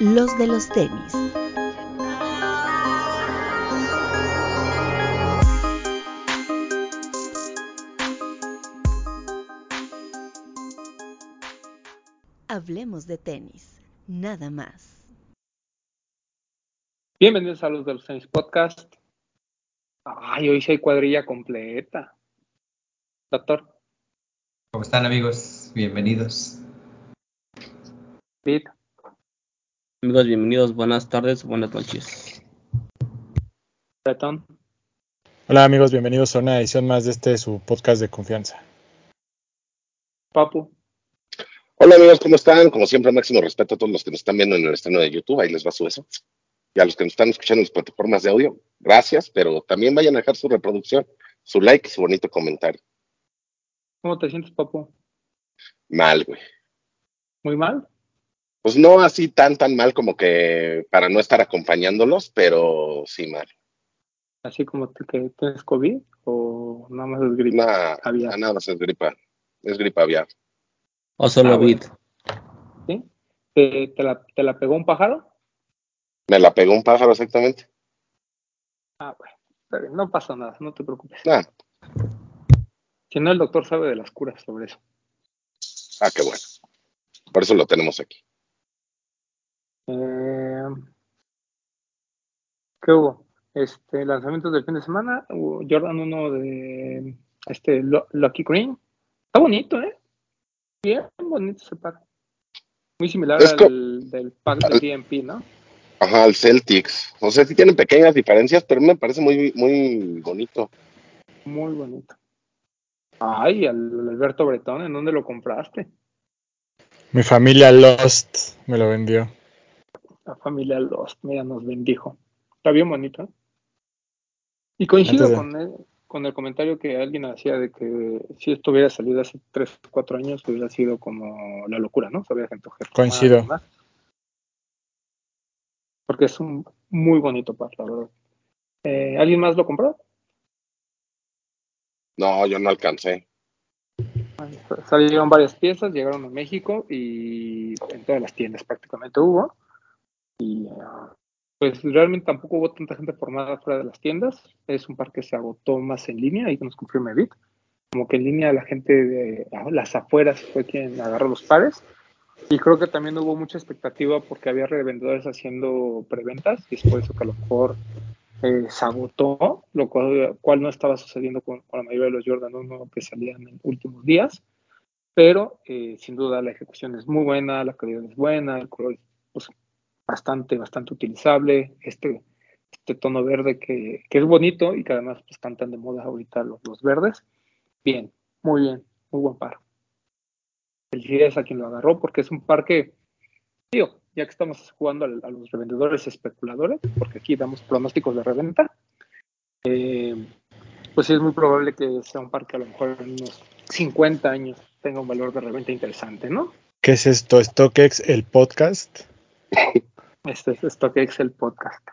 los de los tenis. Hablemos de tenis, nada más. Bienvenidos a los de los tenis podcast. Ay, hoy sí hay cuadrilla completa. Doctor. ¿Cómo están amigos? Bienvenidos. Pete. Amigos, bienvenidos, buenas tardes, buenas noches. Hola amigos, bienvenidos a una edición más de este su podcast de confianza. Papu. Hola amigos, ¿cómo están? Como siempre, máximo respeto a todos los que nos están viendo en el estreno de YouTube, ahí les va su beso. Y a los que nos están escuchando en las plataformas de audio, gracias, pero también vayan a dejar su reproducción, su like y su bonito comentario. ¿Cómo te sientes, Papu? Mal, güey. ¿Muy mal? Pues no así tan, tan mal como que para no estar acompañándolos, pero sí mal. ¿Así como te- que tienes COVID o nada más es gripe? Nada, aviar? nada más es gripa, es gripa aviar. O solo Ah, bueno. vid. ¿Sí? ¿Te, te la, ¿Te la pegó un pájaro? Me la pegó un pájaro exactamente. Ah, bueno. está bien, No pasa nada, no te preocupes. Ah, Si no, el doctor sabe de las curas sobre eso. ah, qué bueno. Por eso lo tenemos aquí. Eh, ¿Qué hubo? Este, lanzamientos del fin de semana. Hubo Jordan 1 de este Lucky Green. Está bonito, ¿eh? Bien bonito ese pack. Muy similar Es al del pack de al- DMP, ¿no? Ajá, el Celtics. O sea, sí tienen pequeñas diferencias, pero me parece muy, muy bonito. Muy bonito. Ay, al Alberto Bretón, ¿en dónde lo compraste? Mi familia Lost me lo vendió. La familia Lost, mira, nos bendijo. Está bien bonito. Y coincido de- con el, con el comentario que alguien hacía de que si esto hubiera salido hace 3 o 4 años, hubiera sido como la locura, ¿no? Hubiera gente Coincido. más, más. Porque es un muy bonito par, la verdad. Eh, ¿Alguien más lo compró? No, yo no alcancé. Salieron varias piezas, llegaron a México y en todas las tiendas prácticamente hubo. Y ah, pues realmente tampoco hubo tanta gente formada fuera de las tiendas. Es un par que se agotó más en línea, ahí que nos confirme Bit. Como que en línea la gente de ah, las afueras fue quien agarró los pares. Y creo que también hubo mucha expectativa porque había revendedores haciendo preventas y es por eso que a lo mejor eh, se agotó, lo cual, cual no estaba sucediendo con, con la mayoría de los Jordan 1 que salían en últimos días. Pero eh, sin duda la ejecución es muy buena, la calidad es buena, el color es pues, bastante, bastante utilizable. Este, este tono verde que, que es bonito y que además pues, están tan de moda ahorita los, los verdes. Bien, muy bien, muy buen par. Felicidades a quien lo agarró porque es un par que, digo, ya que estamos jugando al- a, los revendedores especuladores, porque aquí damos pronósticos de reventa, eh, pues sí es muy probable que sea un par que a lo mejor en unos 50 años tenga un valor de reventa interesante, ¿no? ¿Qué es esto? ¿StockX, el podcast? Este es StockX el podcast.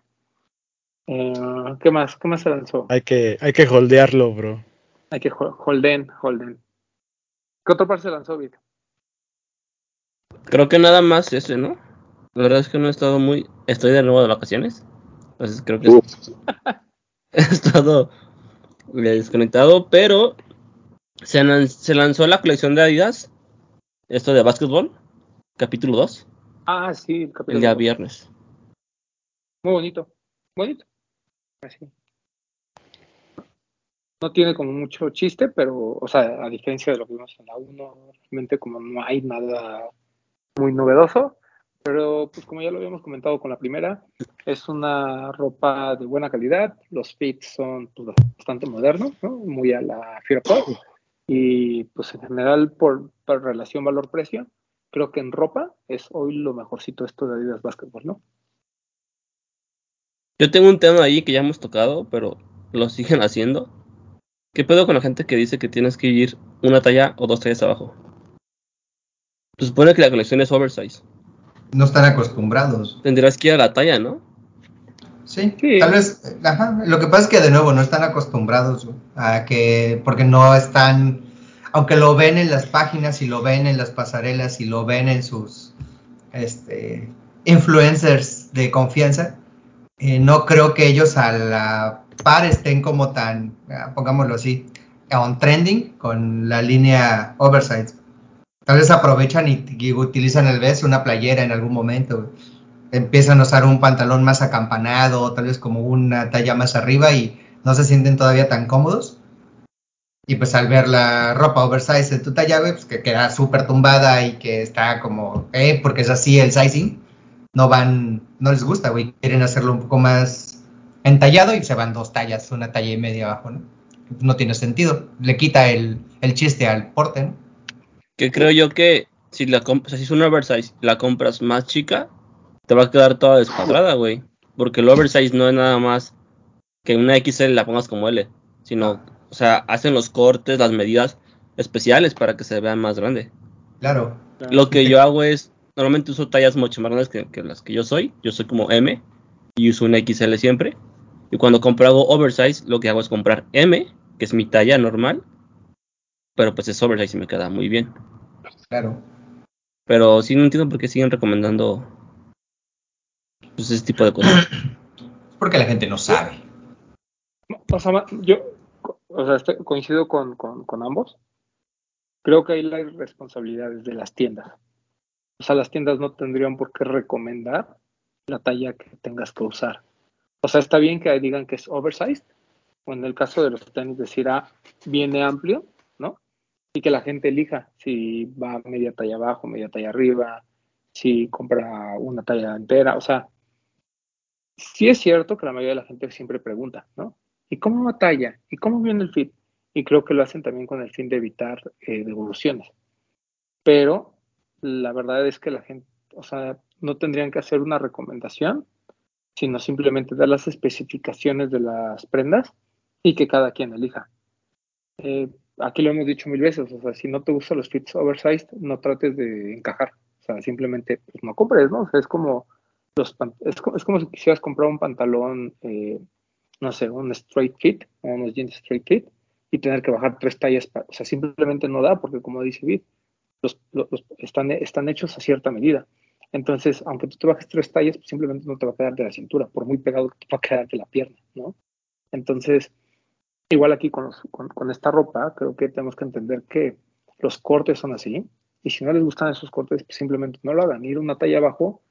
Eh, ¿Qué más? ¿Qué más se lanzó? Hay que, hay que holdearlo, bro. Hay que hol- holden, holden. ¿Qué otro par se lanzó, Vic? Creo que nada más ese, ¿no? La verdad es que no he estado muy... Estoy de nuevo de vacaciones. Entonces creo que he estado desconectado, pero se, lan- se lanzó la colección de Adidas, esto de básquetbol, capítulo 2, Ah, sí, el capítulo el día viernes. Muy bonito. Bonito. Así. No tiene como mucho chiste, pero, o sea, a diferencia de lo que vimos en la 1, realmente como no hay nada muy novedoso, pero pues como ya lo habíamos comentado con la primera, es una ropa de buena calidad, los fits son pues, bastante modernos, ¿no? Muy a la Fear y pues en general por, por relación valor-precio, creo que en ropa es hoy lo mejorcito esto de Adidas Basketball, ¿no? Yo tengo un tema ahí que ya hemos tocado, pero lo siguen haciendo. ¿Qué pedo con la gente que dice que tienes que ir una talla o dos tallas abajo? Se supone que la colección es oversize. No están acostumbrados. Tendrás que ir a la talla, ¿no? Sí, Sí. tal vez, ajá, lo que pasa es que de nuevo no están acostumbrados a que, porque no están, aunque lo ven en las páginas y lo ven en las pasarelas y lo ven en sus, este, influencers de confianza, eh, no creo que ellos a la par estén como tan, ah, pongámoslo así, on trending con la línea oversize. Tal vez aprovechan y, y utilizan el vez una playera en algún momento. Empiezan a usar un pantalón más acampanado, tal vez como una talla más arriba y no se sienten todavía tan cómodos. Y pues al ver la ropa oversize de tu talla, güey, pues que queda súper tumbada y que está como, eh, porque es así el sizing, no van, no les gusta, güey, quieren hacerlo un poco más entallado y se van dos tallas, una talla y media abajo, ¿no? No tiene sentido, le quita el, el chiste al porte, ¿no? Que creo yo que si la compras, si es una oversize, la compras más chica, te va a quedar toda descuadrada, güey. Porque el oversize no es nada más que una XL la pongas como L, sino, o sea, hacen los cortes, las medidas especiales para que se vea más grande. Claro. Lo que yo hago es, normalmente uso tallas mucho más grandes que, que las que yo soy. Yo soy como M y uso una XL siempre. Y cuando compro algo oversize, lo que hago es comprar M, que es mi talla normal. Pero pues es oversize y me queda muy bien. Claro. Pero sí no entiendo por qué siguen recomendando pues, ese tipo de cosas. Es porque la gente no sabe. O sea, yo o sea, coincido con, con, ambos. Creo que ahí la responsabilidad es de las tiendas. O sea, las tiendas no tendrían por qué recomendar la talla que tengas que usar. O sea, está bien que digan que es oversized, o en el caso de los tenis decir, ah, viene amplio, ¿no? Y que la gente elija si va media talla abajo, media talla arriba, si compra una talla entera. O sea, sí es cierto que la mayoría de la gente siempre pregunta, ¿no? ¿Y cómo va talla? ¿Y cómo viene el fit? Y creo que lo hacen también con el fin de evitar eh, devoluciones. Pero la verdad es que la gente, o sea, no tendrían que hacer una recomendación, sino simplemente dar las especificaciones de las prendas y que cada quien elija. Eh, aquí lo hemos dicho mil veces, o sea, si no te gustan los fits oversized, no trates de encajar. O sea, simplemente pues, no compres, ¿no? O sea, es como, los es, es como si quisieras comprar un pantalón, eh, no sé, un straight fit, o unos jeans straight fit, y tener que bajar tres tallas. pa- o sea, simplemente no da, porque como dice los, los- los- están, están hechos a cierta medida. Entonces, aunque tú te bajes tres tallas, pues simplemente no te va a quedar de la cintura, por muy pegado que te va a quedar de la pierna, ¿no? Entonces, igual aquí con, los- con, con esta ropa, creo que tenemos que entender que los cortes son así, y si no les gustan esos cortes, pues simplemente no lo hagan. Ir una talla abajo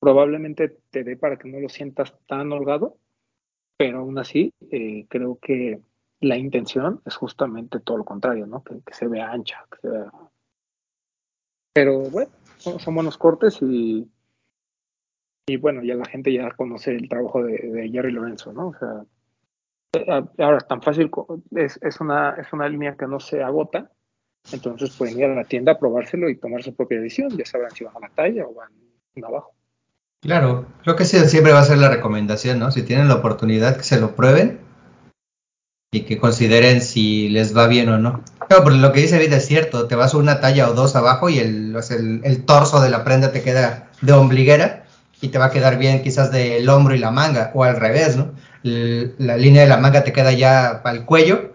probablemente te dé para que no lo sientas tan holgado, pero aún así eh, creo que la intención es justamente todo lo contrario, ¿no? Que, se vea ancha, que se vea... Pero bueno, son, buenos cortes y, y bueno, ya la gente ya conoce el trabajo de, Jerry Lorenzo, ¿no? O sea, eh, ahora tan fácil, es, es, una, es una línea que no se agota, entonces pueden ir a la tienda a probárselo y tomar su propia decisión, ya sabrán si van a la talla o van abajo. Claro, creo que siempre va a ser la recomendación, ¿no? Si tienen la oportunidad, que se lo prueben y que consideren si les va bien o no. Claro, porque lo que dice Vida es cierto, te vas una talla o dos abajo y el, torso de la prenda te queda de ombliguera y te va a quedar bien quizás del hombro y la manga, o al revés, ¿no? La línea de la manga te queda ya el cuello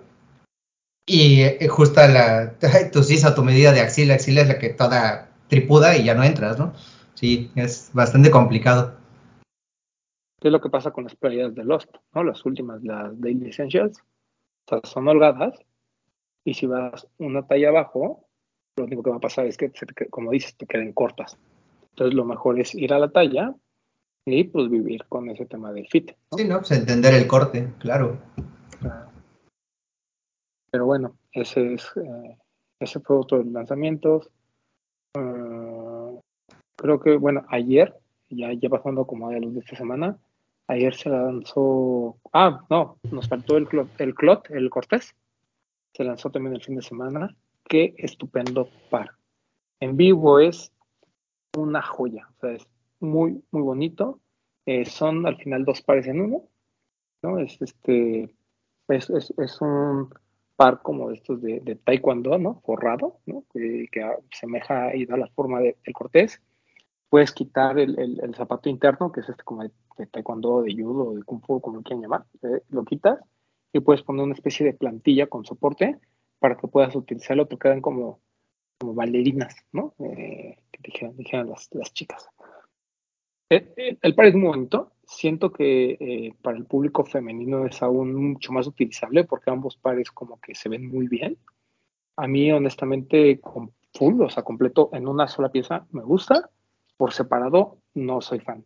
y eh, justo la, tu sisa, tu medida de axila, axila es la que toda tripuda y ya no entras, ¿no? Sí, es bastante complicado. ¿Qué es lo que pasa con las playeras de Lost? ¿no? Las últimas, las Daily Essentials, o sea, son holgadas y si vas una talla abajo, lo único que va a pasar es que, como dices, te queden cortas. Entonces lo mejor es ir a la talla y pues vivir con ese tema del fit. ¿no? Sí, ¿no? Pues entender el corte, claro. Pero bueno, ese es eh, ese fue otro de los lanzamientos. Uh, creo que, bueno, ayer, ya, ya pasando como a los de esta semana, ayer se lanzó. Ah, no, nos faltó el Clot, el, Clot, el Cortés. Se lanzó también el fin de semana. Qué estupendo par. En vivo es una joya. O sea, es muy, muy bonito. Eh, son al final dos pares en uno. ¿no? Es este. Es, es, es un par como de estos de, de taekwondo, ¿no? Forrado, ¿no? Que, que asemeja y da la forma de, del cortés. Puedes quitar el, el, el, zapato interno, que es este como de, taekwondo, de judo, de kung fu, como lo quieran llamar. Eh, lo quitas y puedes poner una especie de plantilla con soporte para que puedas utilizarlo, te quedan como, como bailarinas, ¿no? Eh, que dijeran, dijeran las, las chicas. Eh, eh, El par es muy bonito. Siento que eh, para el público femenino es aún mucho más utilizable porque ambos pares como que se ven muy bien. A mí, honestamente, con full, o sea, completo en una sola pieza, me gusta. Por separado, no soy fan.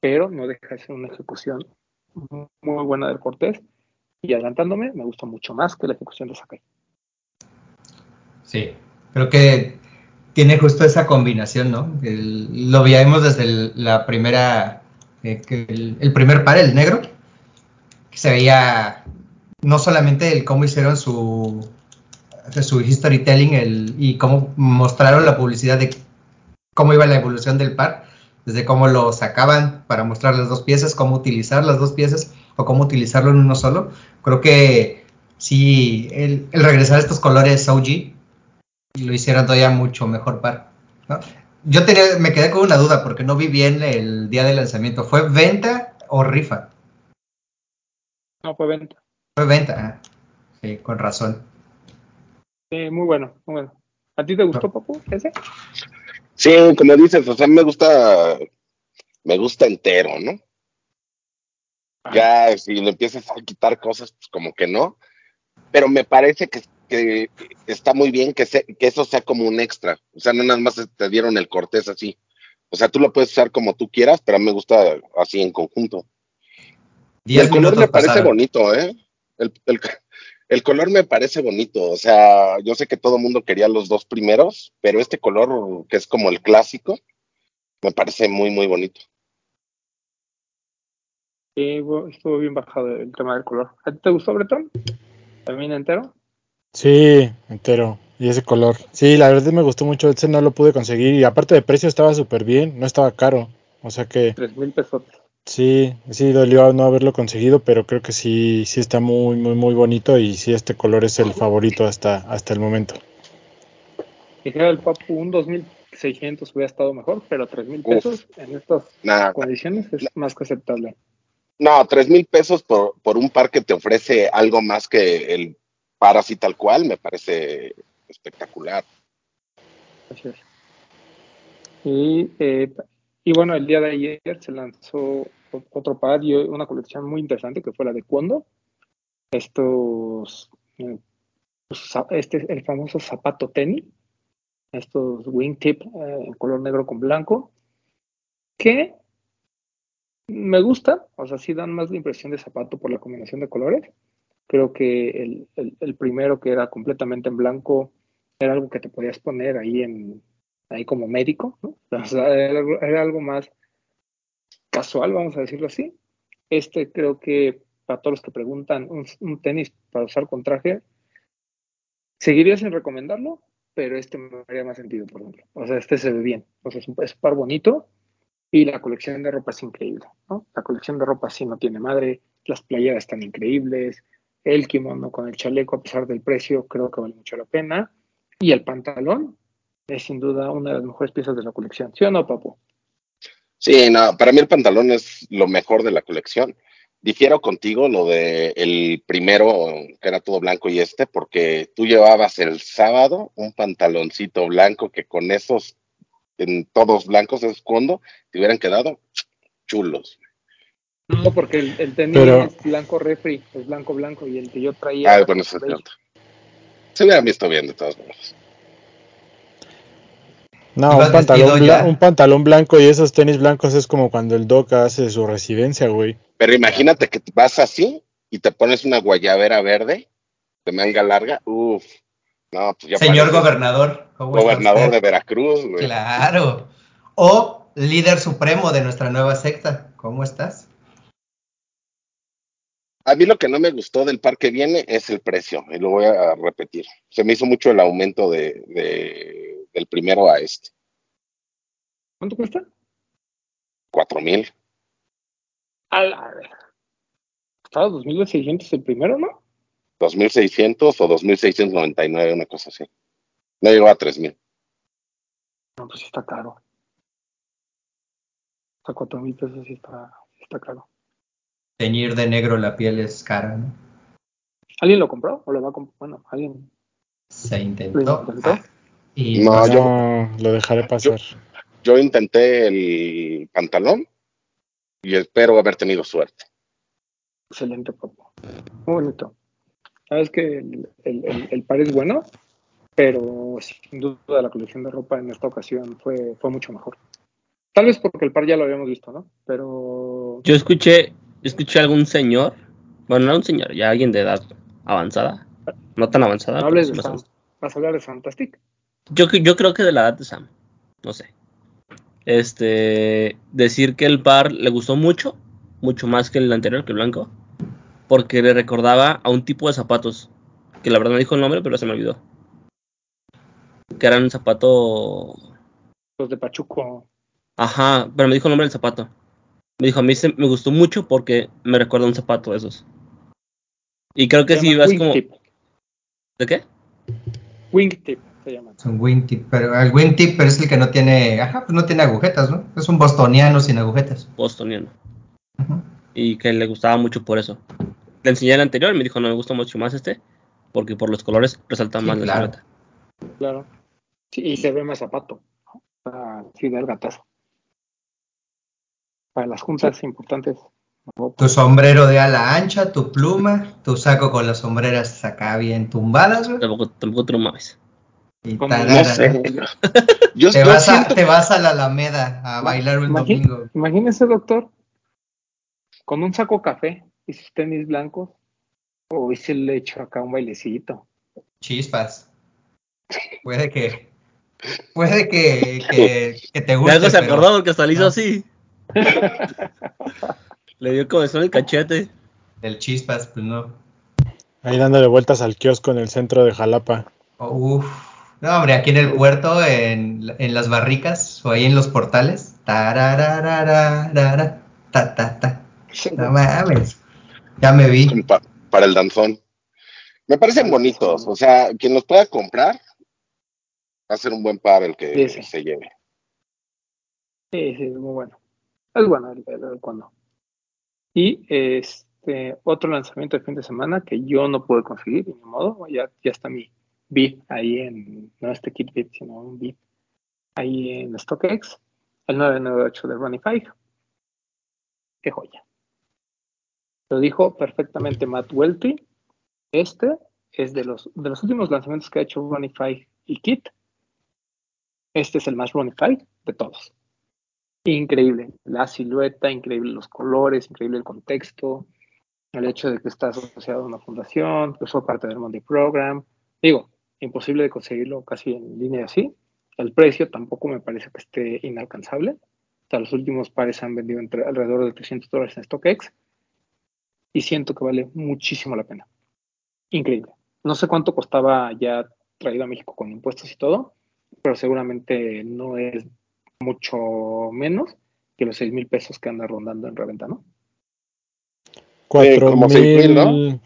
Pero no deja de ser una ejecución muy buena del Cortés. Y adelantándome, me gusta mucho más que la ejecución de Sakai. Sí, creo que tiene justo esa combinación, ¿no? Lo veíamos desde el- la primera, eh, el primer par, el negro, que se veía no solamente el cómo hicieron su, su storytelling el, y cómo mostraron la publicidad de cómo iba la evolución del par, desde cómo lo sacaban para mostrar las dos piezas, cómo utilizar las dos piezas o cómo utilizarlo en uno solo. Creo que sí, el, el regresar a estos colores OG lo hicieron todavía mucho mejor par. ¿no? Yo tenía, me quedé con una duda porque no vi bien el día de lanzamiento. ¿Fue venta o rifa? No fue venta. Fue venta. ah, Sí, con razón. Sí, muy bueno, muy bueno. ¿A ti te gustó, Papu, ese? Sí, como dices, o sea, me gusta, me gusta entero, ¿no? Ya si le empiezas a quitar cosas, pues como que no. Pero me parece que, que está muy bien que, se- que eso sea como un extra. O sea, no nada más te dieron el cortés así. O sea, tú lo puedes usar como tú quieras, pero a mí me gusta así en conjunto. Y el color me parece pasaron. bonito, ¿eh? El, el- el color me parece bonito. O sea, yo sé que todo el mundo quería los dos primeros, pero este color, que es como el clásico, me parece muy, muy bonito. Sí, estuvo bien bajado el tema del color. ¿A ti te gustó, Bretón? ¿También entero? Sí, entero. Y ese color. Sí, la verdad me gustó mucho. Ese no lo pude conseguir. Y aparte de precio estaba súper bien. No estaba caro. O sea que Tres mil pesos. Sí, sí dolió no haberlo conseguido, pero creo que sí, sí está muy, muy, muy bonito. Y sí, este color es el favorito hasta, hasta el momento. Dijera el Papu, un 2600 hubiera estado mejor, pero tres mil Uf. pesos en estas condiciones es más que aceptable. no, tres mil pesos por, por un par que te ofrece algo más que el par así tal cual, me parece espectacular. Así es. Y, eh, y bueno, el día de ayer se lanzó otro par y una colección muy interesante que fue la de Kondo. Estos, eh, pues, este el famoso zapato tenis, estos wingtip eh, en color negro con blanco, que me gusta, o sea, sí dan más la impresión de zapato por la combinación de colores. Creo que el- el primero que era completamente en blanco era algo que te podías poner ahí en ahí como médico, ¿no? Era, algo- más casual, vamos a decirlo así. Este creo que para todos los que preguntan un, tenis para usar con traje, seguiría sin recomendarlo, pero este me haría más sentido, por ejemplo. O sea, este se ve bien. O sea, es un par bonito y la colección de ropa es increíble, ¿no? La colección de ropa sí no tiene madre, las playeras están increíbles, el kimono con el chaleco, a pesar del precio, creo que vale mucho la pena. Y el pantalón es sin duda una de las mejores piezas de la colección. ¿Sí o no, Papu? Sí, no, para mí el pantalón es lo mejor de la colección. Difiero contigo lo de el primero, que era todo blanco y este, porque tú llevabas el sábado un pantaloncito blanco que con esos, en todos blancos, es cuando te hubieran quedado chulos. No, porque el, el tenis Pero- es blanco refri, es blanco blanco, y el que yo traía. Ah, bueno, eso es cierto. Se hubieran visto bien de todas maneras. No, un pantalón, ya. un pantalón blanco y esos tenis blancos es como cuando el Doc hace su residencia, güey. Pero imagínate que vas así y te pones una guayabera verde de manga larga. Uf, no, pues ya Señor gobernador. ¿cómo está gobernador usted? de Veracruz, güey. Claro. O líder supremo de nuestra nueva secta. ¿Cómo estás? A mí lo que no me gustó del par que viene es el precio, y lo voy a repetir. Se me hizo mucho el aumento de, de- del primero a este. ¿Cuánto cuesta? Cuatro mil. A la ver. Estaba 2.600 el primero, ¿no? 2.600 o 2.699, una cosa así. No llegó a 3.000. No, pues sí está caro. Hasta 4.000 pesos sí está, está caro. Teñir de negro la piel es cara, ¿no? ¿Alguien lo compró? ¿O lo va a comprar? Bueno, alguien. Se ¿Lo intentó. intentó? Y No, no, yo- No, lo dejaré pasar. Yo intenté el pantalón Y espero haber tenido suerte. Excelente, papo. Muy bonito. Sabes que el, el, el- el par es bueno, pero sin duda la colección de ropa en esta ocasión fue, fue mucho mejor. Tal vez porque el par ya lo habíamos visto, ¿no? Pero Yo escuché, escuché a algún señor, bueno, no un señor, ya alguien de edad avanzada, no tan avanzada. no hables de. ¿Vas a hablar de Fantastic? Yo, yo creo que de la edad de Sam, no sé. Este, decir que el par le gustó mucho, mucho más que el anterior, que el blanco, porque le recordaba a un tipo de zapatos, que la verdad no dijo el nombre, pero se me olvidó. Que eran un zapato Los de Pachuco. Ajá, pero me dijo el nombre del zapato. Me dijo, a mí se- me gustó mucho porque me recuerda a un zapato de esos. Y creo que si vas como... ¿De qué? Wingtip se llama. Es un wingtip, pero el wingtip pero es el que no tiene, ajá, pues no tiene agujetas, ¿no? Es un bostoniano sin agujetas. Bostoniano. Y que le gustaba mucho por eso. Le enseñé el anterior y me dijo, no me gusta mucho más este. Porque por los colores resalta Sí, más la claro. silueta. Claro. Sí, y se ve más zapato. sea, sí, da el gatazo. Para las juntas importantes. Tu sombrero de ala ancha, tu pluma, tu saco con las sombreras acá bien tumbadas, güey. Tampoco, tampoco mames. Y Como- tarara, No sé. Yo, Te yo vas, a, siento te vas a la Alameda a bailar un domingo. Imagínese, doctor, con un saco café y sus tenis blancos. Hoy se le echo acá un bailecito. Chispas. Puede que. Puede que, que, que te guste. algo se pero acordó porque hasta le hizo no. así. le dio como en el cachete. El chispas, pues no. Ahí dándole vueltas al kiosco en el centro de Jalapa. Oh, uf. No, hombre, aquí en el puerto, en, en las barricas o ahí en los portales. Tararararara, ta, ta, ta. No mames. Ya me vi. pa- para el danzón. Me parecen bonitos, o sea, quien los pueda comprar va a ser un buen par el que Sí, sí. se lleve. Sí, sí, es muy bueno. Es bueno el, el, el cuando. Y este otro lanzamiento de fin de semana que yo no pude conseguir, ni modo, ya, ya está mi bit ahí en, no este kit bit, sino un bit ahí en StockX, el 998 de Five. Qué joya. Lo dijo perfectamente Matt Welty. Este es de los, de los últimos lanzamientos que ha hecho Five y Kit. Este es el más Five de todos. Increíble, la silueta, increíble los colores, increíble el contexto, el hecho de que está asociado a una fundación, que fue parte del Monday Program. Digo, imposible de conseguirlo casi en línea así. El precio tampoco me parece que esté inalcanzable. O sea, los últimos pares han vendido entre, alrededor de 300 dólares en StockX y siento que vale muchísimo la pena. Increíble. No sé cuánto costaba ya traído a México con impuestos y todo, pero seguramente no es mucho menos que los 6 mil pesos que anda rondando en reventa, ¿no? 4 eh, como mil, ¿no?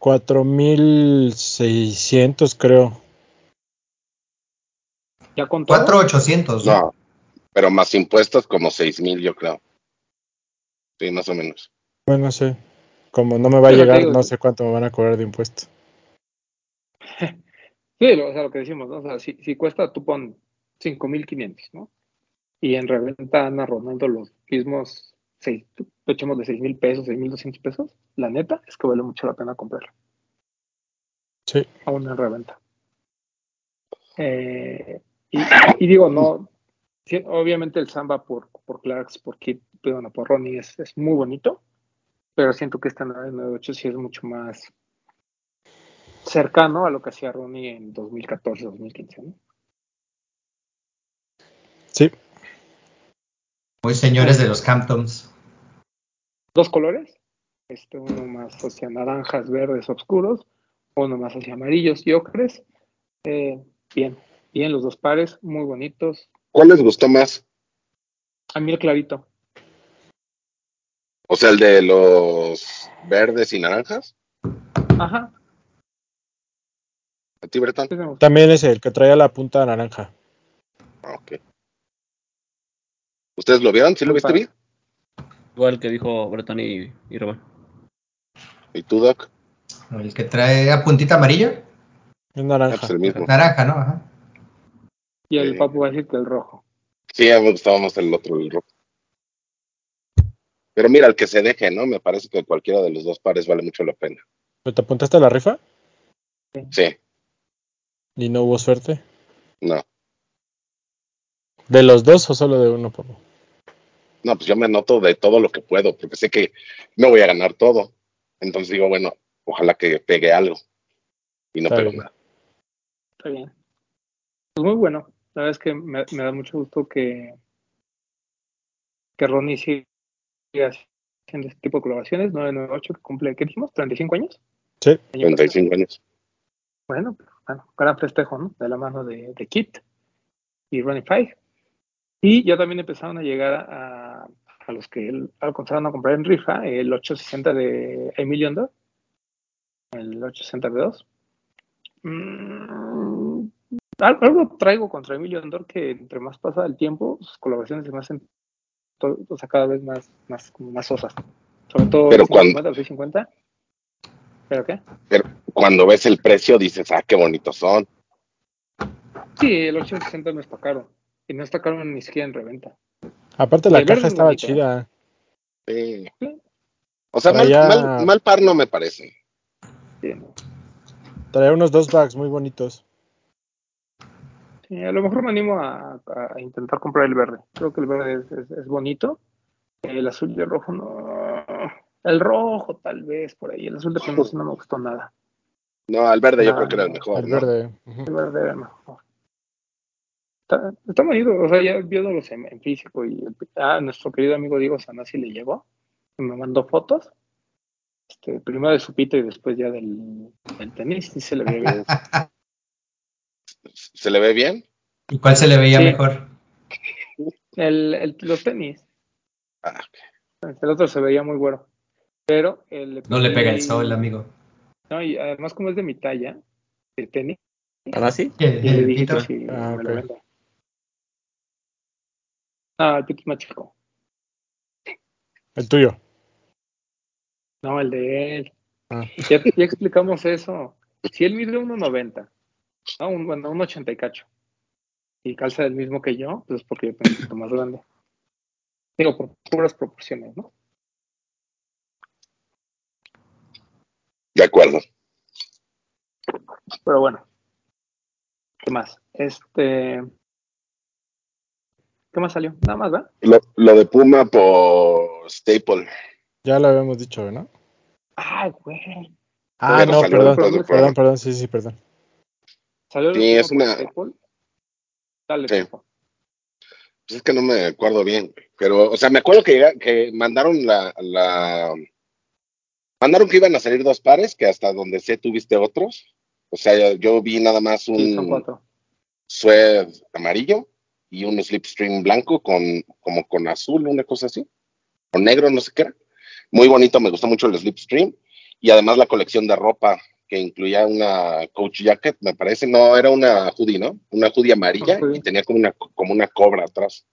4.600, creo. ¿Ya con 4.800. ¿no? no, pero más impuestos como 6.000, yo creo. Sí, más o menos. Bueno, sí. Como no me va a llegar, no sé cuánto me van a cobrar de impuestos. Sí, o sea, lo que decimos, ¿no? O sea, si, si cuesta, tú pon 5.500, ¿no? Y en reventa Ana los mismos seis, echemos de 6.000 pesos, 6.200 pesos, la neta es que vale mucho la pena comprarlo, Sí. aún en reventa. Eh, y, y digo, no, sí, obviamente el samba por, por Clarks, por Kid, bueno, por Ronnie es, es muy bonito, pero siento que este 998 sí es mucho más cercano a lo que hacía Ronnie en 2014, 2015, ¿no? Sí. Muy señores de los Hamptons. dos colores, este, uno más hacia naranjas, verdes oscuros, uno más hacia amarillos y ocres. Eh, bien, bien los dos pares, muy bonitos. ¿Cuál les gustó más? A mí el clarito, O sea, el de los verdes y naranjas. ajá, ¿A ti, Bretón? También es el que traía la punta naranja. Ah, ok. ¿Ustedes lo vieron? ¿Sí lo viste bien? Igual que dijo Bretón y, y Román. ¿Y tú, Doc? El que trae a puntita amarilla. Es Ah, naranja. pues el mismo. Naranja, ¿no? Ajá. Y el Sí. papu va a decir que el rojo. Sí, a mí me gustaba más el otro, el rojo. Pero mira, el que se deje, ¿no? Me parece que cualquiera de los dos pares vale mucho la pena. ¿Pero ¿Te apuntaste a la rifa? Sí, ¿Y no hubo suerte? no. ¿De los dos o solo de uno, Pablo? No, pues yo me anoto de todo lo que puedo, porque sé que no voy a ganar todo. Entonces digo, bueno, ojalá que pegue algo. Y no Está pego bien. nada. Está bien. Pues muy bueno. La verdad es que me, me da mucho gusto que, que Ronnie siga haciendo este tipo de colaboraciones. 998 que cumple, ¿qué dijimos? ¿35 años? Sí. Año pasado. 35 años. Bueno, pues, bueno, gran festejo, ¿no? De la mano de, de Kit y Ronnie Five. Y ya también empezaron a llegar a, a los que él- alcanzaron a comprar en rifa el 860 de Emilion Dog, el 860 B2. Mm, al- algo traigo contra Emilio Andor que entre más pasa el tiempo, sus colaboraciones se me hacen to- o sea, cada vez más, más, como más osas. Sobre todo Pero el cuando- 50, el 650. ¿Pero qué? Cuando ves el precio dices, ah, qué bonitos son. Sí, el 860 no está caro. Y no está caro ni siquiera en reventa. Aparte la el verde caja es estaba bonito, ¿eh? chida. Sí. O sea, mal, Traía- mal- mal par no me parece. Sí. Traía unos dos bags muy bonitos. Sí, a lo mejor me animo a, a intentar comprar el verde. Creo que el verde es, es- es bonito. El azul y el rojo no. El rojo tal vez por ahí. El azul de sí no me gustó nada. No, al verde yo creo que era el mejor, el ¿no? verde. El verde era mejor. Está, está bonito, o sea, ya viéndolos en, en físico y a nuestro querido amigo Diego Sanasi le llegó, y me mandó fotos, este, primero de su pito y después ya del, del tenis, y se le veía bien. ¿Se le ve bien? ¿Y cuál se le veía Sí. mejor? El, el- los tenis, Ah, el otro se veía muy bueno, pero el No le pega el sol, amigo. No, y además como es de mi talla, el tenis, ¿Tan así? El, y le el dije pito. que si Ah, me lo ok. Ah, el pito es más chico. El tuyo. No, el de él. Ah. Ya, ya explicamos eso. Si él mide 1.90, ¿no? Un, bueno, un 80 y cacho, y calza el mismo que yo, pues porque yo tengo un poquito más grande. Digo, por puras proporciones, ¿no? de acuerdo. Pero bueno. ¿Qué más? Este. ¿Qué más salió? Nada más, ¿verdad? Lo, lo de Puma por Staple. Ya lo habíamos dicho, ¿no? Ah, güey. Ah, no, perdón, perdón, programa. perdón, sí, sí, perdón. Salió el Sí, es una- Staple. Dale, Sí. Pues es que no me acuerdo bien, pero, o sea, me acuerdo que, mandaron la, la, mandaron que iban a salir dos pares, que hasta donde sé tuviste otros. O sea, yo, yo vi nada más Sí, son un cuatro. suede amarillo y un slipstream blanco con, como con azul, una cosa así, o negro, no sé qué era. Muy bonito, me gustó mucho el slipstream y además la colección de ropa que incluía una coach jacket, me parece, no, era una hoodie, ¿no? Una hoodie amarilla y tenía como una, como una cobra atrás.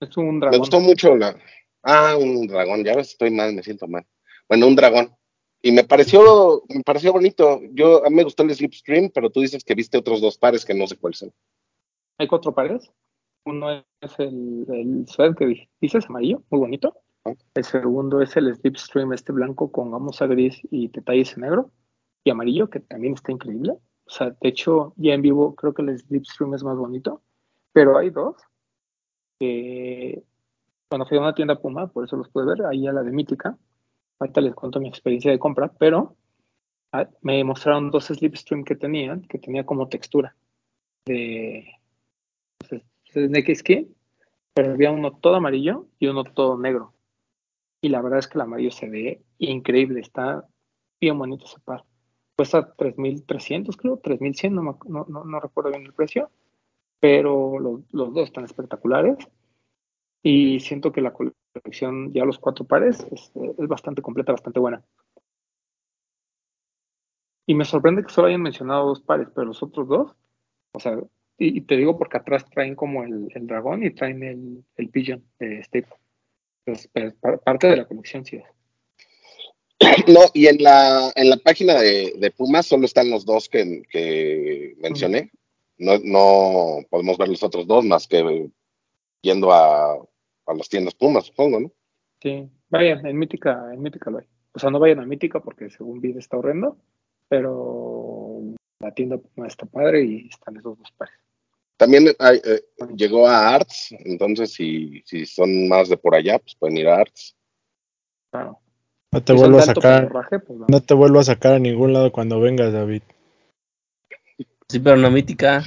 Es un Me dragón. gustó mucho la. Ah, un dragón, ya ves, estoy mal, me siento mal. Bueno, un dragón. Y me pareció, me pareció bonito. Yo, a mí me gustó el Slipstream, pero tú dices que viste otros dos pares que no sé cuáles son. Hay cuatro pares. Uno es el, el suéter que di- dices, amarillo, muy bonito. Ah. El segundo es el Slipstream este blanco con gamuza gris y detalles en negro. Y amarillo, que también está increíble. O sea, de hecho, ya en vivo creo que el Slipstream es más bonito. Pero hay dos que cuando fui a una tienda Puma, por eso los pude ver, ahí a la de Mítica. Ahorita les cuento mi experiencia de compra, pero ah, me mostraron dos Slipstream que tenían, que tenía como textura de es Naked Skin, pero había uno todo amarillo y uno todo negro. Y la verdad es que el amarillo se ve increíble, está bien bonito ese par. Cuesta 3.300 creo, 3.100, no, no, no, recuerdo bien el precio, pero los dos están espectaculares. Y siento que la colección, ya los cuatro pares, es, es bastante completa, bastante buena. Y me sorprende que solo hayan mencionado dos pares, pero los otros dos, o sea, y, y te digo porque atrás traen como el, el dragón y traen el, el pigeon de Staple. Entonces, parte de la colección sí es. No, y en la, en la página de, de Puma solo están los dos que, que mencioné. No, no podemos ver los otros dos más que yendo a, a las tiendas Puma, supongo, ¿no? Sí, vayan, en Mítica, en Mítica lo hay. O sea, no vayan a Mítica porque según vi está horrendo, pero la tienda Puma está padre y están esos dos pares. También hay, eh, llegó a Arts, entonces si, si son más de por allá, pues pueden ir a Arts. Claro. No te Si vuelvo a sacar, pues, no. no te vuelvo a sacar a ningún lado cuando vengas, David. Sí, pero no mítica.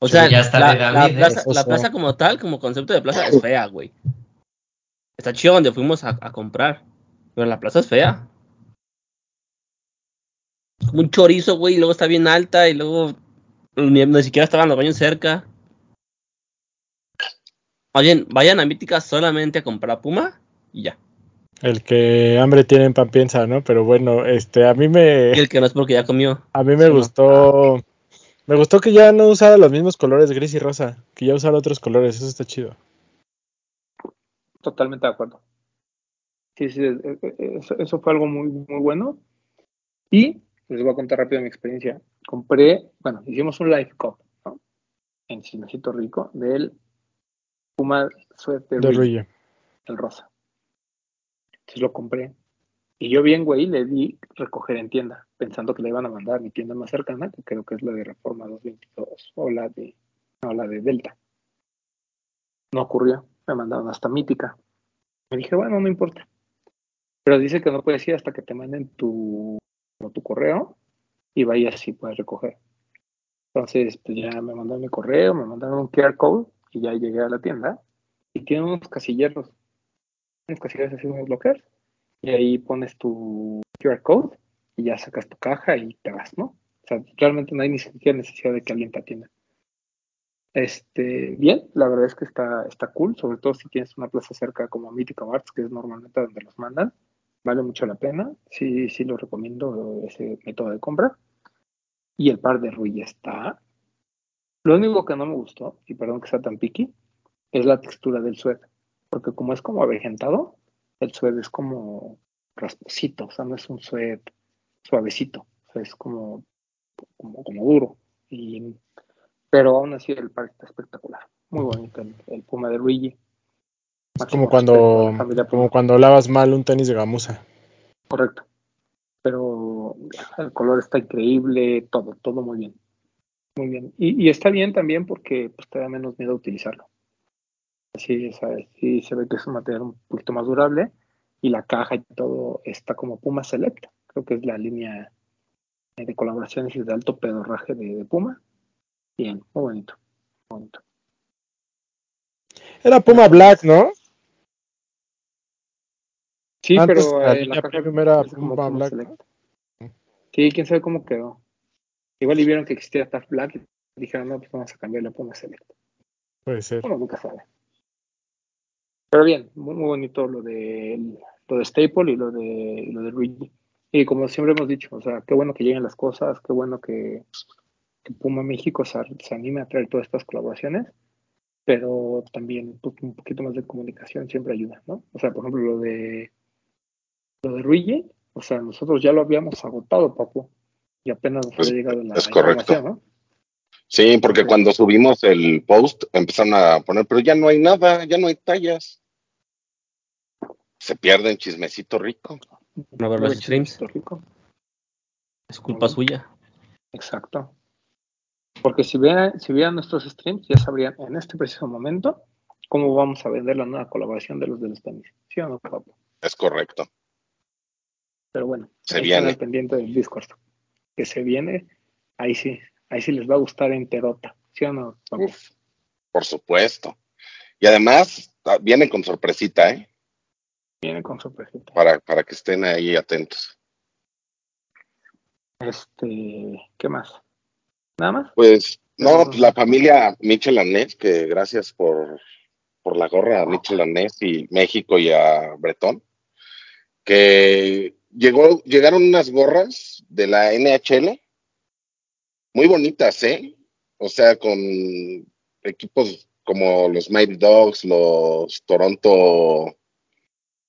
O sea, ya está la, David, la ¿eh? plaza, la plaza como tal, como concepto de plaza, es fea, güey. Está chido donde fuimos a, a comprar, pero la plaza es fea. Es como un chorizo, güey, y luego está bien alta, y luego ni, ni siquiera estaban los baños cerca. Oye, vayan a Mítica solamente a comprar Puma y ya. El que hambre tiene en pan piensa, ¿no? Pero bueno, este, a mí me, Y el que no es porque ya comió. a mí me Sí, ¿no? gustó, me gustó que ya no usara los mismos colores gris y rosa, que ya usara otros colores, eso está chido. Totalmente de acuerdo. Sí, sí, eso, eso fue algo muy, muy bueno. Y les voy a contar rápido mi experiencia. Compré, bueno, hicimos un live cup, ¿no? En Chismecito Rico del Puma Sweat de Ruille. el rosa. Entonces lo compré. Y yo bien, güey, le di recoger en tienda, pensando que le iban a mandar a mi tienda más cercana, que creo que es la de Reforma 222 o la de, no, la de Delta. No ocurrió, me mandaron hasta Mítica. Me dije, bueno, no importa. Pero dice que no puedes ir hasta que te manden tu, tu correo y vayas y puedes recoger. Entonces, pues ya me mandaron mi correo, me mandaron un QR code y ya llegué a la tienda y tiene unos casilleros, unos casilleros así, unos lockers, y ahí pones tu QR code y ya sacas tu caja y te vas, ¿no? O sea, realmente no hay ni siquiera necesidad de que alguien te atienda. Este, bien, la verdad es que está, está cool, sobre todo si tienes una plaza cerca como Mythic Arts, que es normalmente donde los mandan, vale mucho la pena, sí, sí lo recomiendo ese método de compra. Y el par de Rui está. Lo único que no me gustó, y perdón que sea tan picky, es la textura del suéter, porque como es como avejentado, el suéter es como rasposito, o sea, no es un suéter suavecito, o sea, es como, como, como duro. Y pero aún así el par está espectacular. Muy bonito el, el Puma de Luigi. Es como cuando, como cuando lavas mal un tenis de gamuza. Correcto. Pero el color está increíble, todo, todo muy bien. Muy bien. Y, y está bien también porque pues, te da menos miedo utilizarlo. Así, ¿sabes? Sí, se ve que es un material un poquito más durable y la caja y todo está como Puma Select. Creo que es la línea de colaboraciones y de alto pedorraje de, de Puma. Bien, muy bonito. Muy bonito. Era Puma Black, ¿no? Sí, Antes pero la eh, caja premium era Puma Puma Black, Select. Sí, quién sabe cómo quedó. Igual y vieron que existía Taf Black y dijeron, no, pues vamos a cambiarle a Puma Select. Puede ser. Uno nunca sabe. Pero bien, muy, muy bonito lo de lo de Staple y lo de lo de Luigi. Y como siempre hemos dicho, o sea, qué bueno que lleguen las cosas, qué bueno que, que Puma México se, se anime a traer todas estas colaboraciones, pero también pues, un poquito más de comunicación siempre ayuda, ¿no? O sea, por ejemplo, lo de lo de Luigi, o sea, nosotros ya lo habíamos agotado, papu, y apenas nos Es- había llegado la es correcto. información, ¿no? Sí, porque cuando subimos el post empezaron a poner, pero ya no hay nada, ya no hay tallas. Se pierde en chismecito rico. No ver los streams. rico. Es culpa suya. Exacto. Porque si vean, si vieran nuestros streams, ya sabrían en este preciso momento cómo vamos a vender la nueva colaboración de los de los tenis. ¿Sí o no, papu? Es correcto. Pero bueno, Se viene. están al pendiente del Discord. Que se viene, ahí sí, ahí sí les va a gustar enterota. ¿Sí o no? Uf, por supuesto. Y además ah, viene con sorpresita, ¿eh? Viene con sorpresita. Para, para que estén ahí atentos. Este, ¿qué más? ¿Nada más? Pues, no, pues la familia Michel Anés, que gracias por, por la gorra a Michel Anés y México y a Bretón, que llegó, llegaron unas gorras de la NHL, muy bonitas, ¿eh? O sea, con equipos como los Mighty Dogs, los Toronto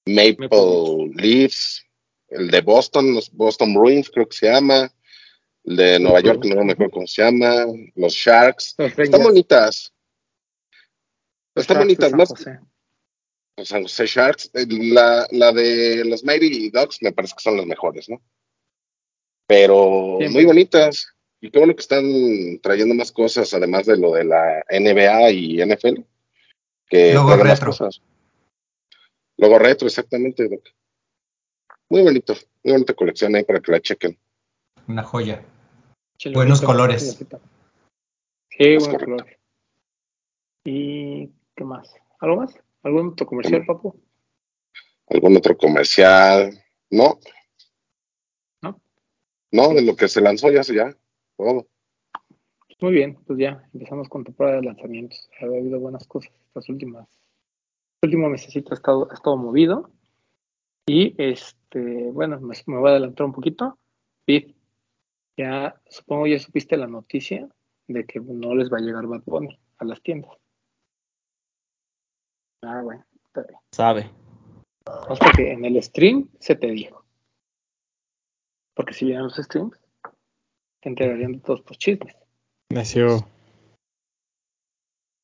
Maple, Maple Leafs, el de Boston, los Boston Bruins, creo que se llama, el de Nueva York, no me acuerdo cómo se llama, los Sharks. Los Están bonitas. los Están Sharks bonitas, más, José. San José Sharks. Eh, La, la de los Mighty Ducks me parece que son las mejores, ¿no? Pero Siempre. muy bonitas. Y qué bueno que están trayendo más cosas, además de lo de la NBA y NFL. Que Logo retro. cosas. Logo retro, exactamente. Doc. Muy bonito, muy bonita colección ahí para que la chequen. Una joya. Buenos bonito, colores. Sí, buenos colores. ¿Y qué más? ¿Algo más? ¿Algún otro comercial, papu? ¿Algún otro comercial? No. ¿No? No, de lo que se lanzó ya, ya. Todo. Muy bien, pues ya empezamos con temporada de lanzamientos. Ha habido buenas cosas estas últimas. Este último mesecito ha estado, ha estado movido. Y este, bueno, me, me voy a adelantar un poquito. Pete, ya supongo ya supiste la noticia de que no les va a llegar Bad Bunny a las tiendas. Ah, bueno, está bien. Sabe. Hasta que en el stream se te dijo. Porque si vieran los streams, se enterarían de todos tus chismes. Nació.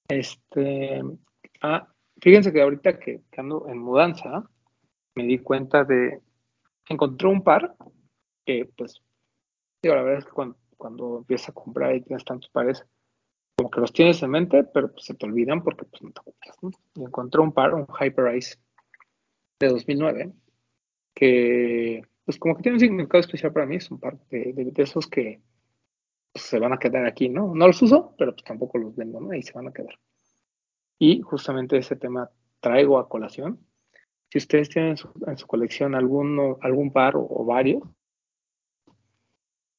Este, ah, fíjense que ahorita que, que ando en mudanza, me di cuenta de, encontré un par que, pues, digo, la verdad es que cuando, cuando empiezas a comprar y tienes tantos pares, como que los tienes en mente, pero pues, se te olvidan porque pues no te compras, ¿no? Y encontré un par, un Hyper Ice de 2009, que, pues, como que tiene un significado especial para mí, es un par de, de- de esos que pues, se van a quedar aquí, ¿no? No los uso, pero pues tampoco los vendo, ¿no? Ahí se van a quedar. Y justamente ese tema traigo a colación. Si ustedes tienen en su, en su colección alguno, algún par o, o varios,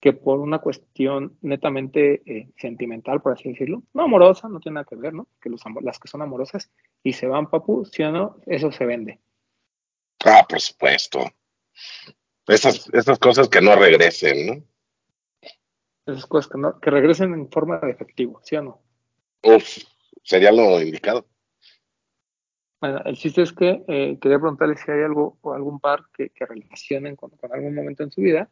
que por una cuestión netamente eh, sentimental, por así decirlo, no amorosa, no tiene nada que ver, ¿no? Que los, las que son amorosas y se van, papu, si o no, eso se vende. Ah, por supuesto. Esas, esas cosas que no regresen, ¿no? Esas cosas que, no, que regresen en forma de efectivo, ¿sí o no? Uf, sería lo indicado. Bueno, el chiste es que eh, quería preguntarles si hay algo o algún par que, que relacionen con, con algún momento en su vida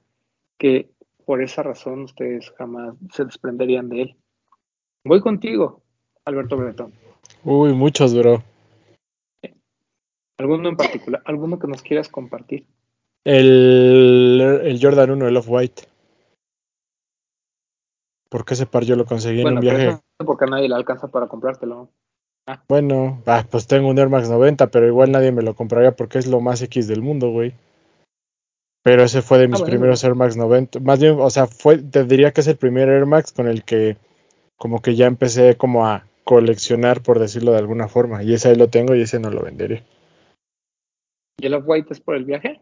que por esa razón ustedes jamás se desprenderían de él. Voy contigo, Alberto Bretón. Uy, muchos, bro. ¿Alguno en particular? ¿Alguno que nos quieras compartir? El, el Jordan 1, el Off-White. Porque ese par yo lo conseguí en un viaje. porque a nadie le alcanza para comprártelo. Bueno, ah, pues tengo un Air Max 90, pero igual nadie me lo compraría porque es lo más X del mundo, güey. Pero ese fue de mis bueno, primeros Air Max 90. Más bien, o sea, fue, te diría que es el primer Air Max con el que como que ya empecé como a coleccionar, por decirlo de alguna forma. Y ese ahí lo tengo y ese no lo vendería. ¿Y el Off-White es por el viaje?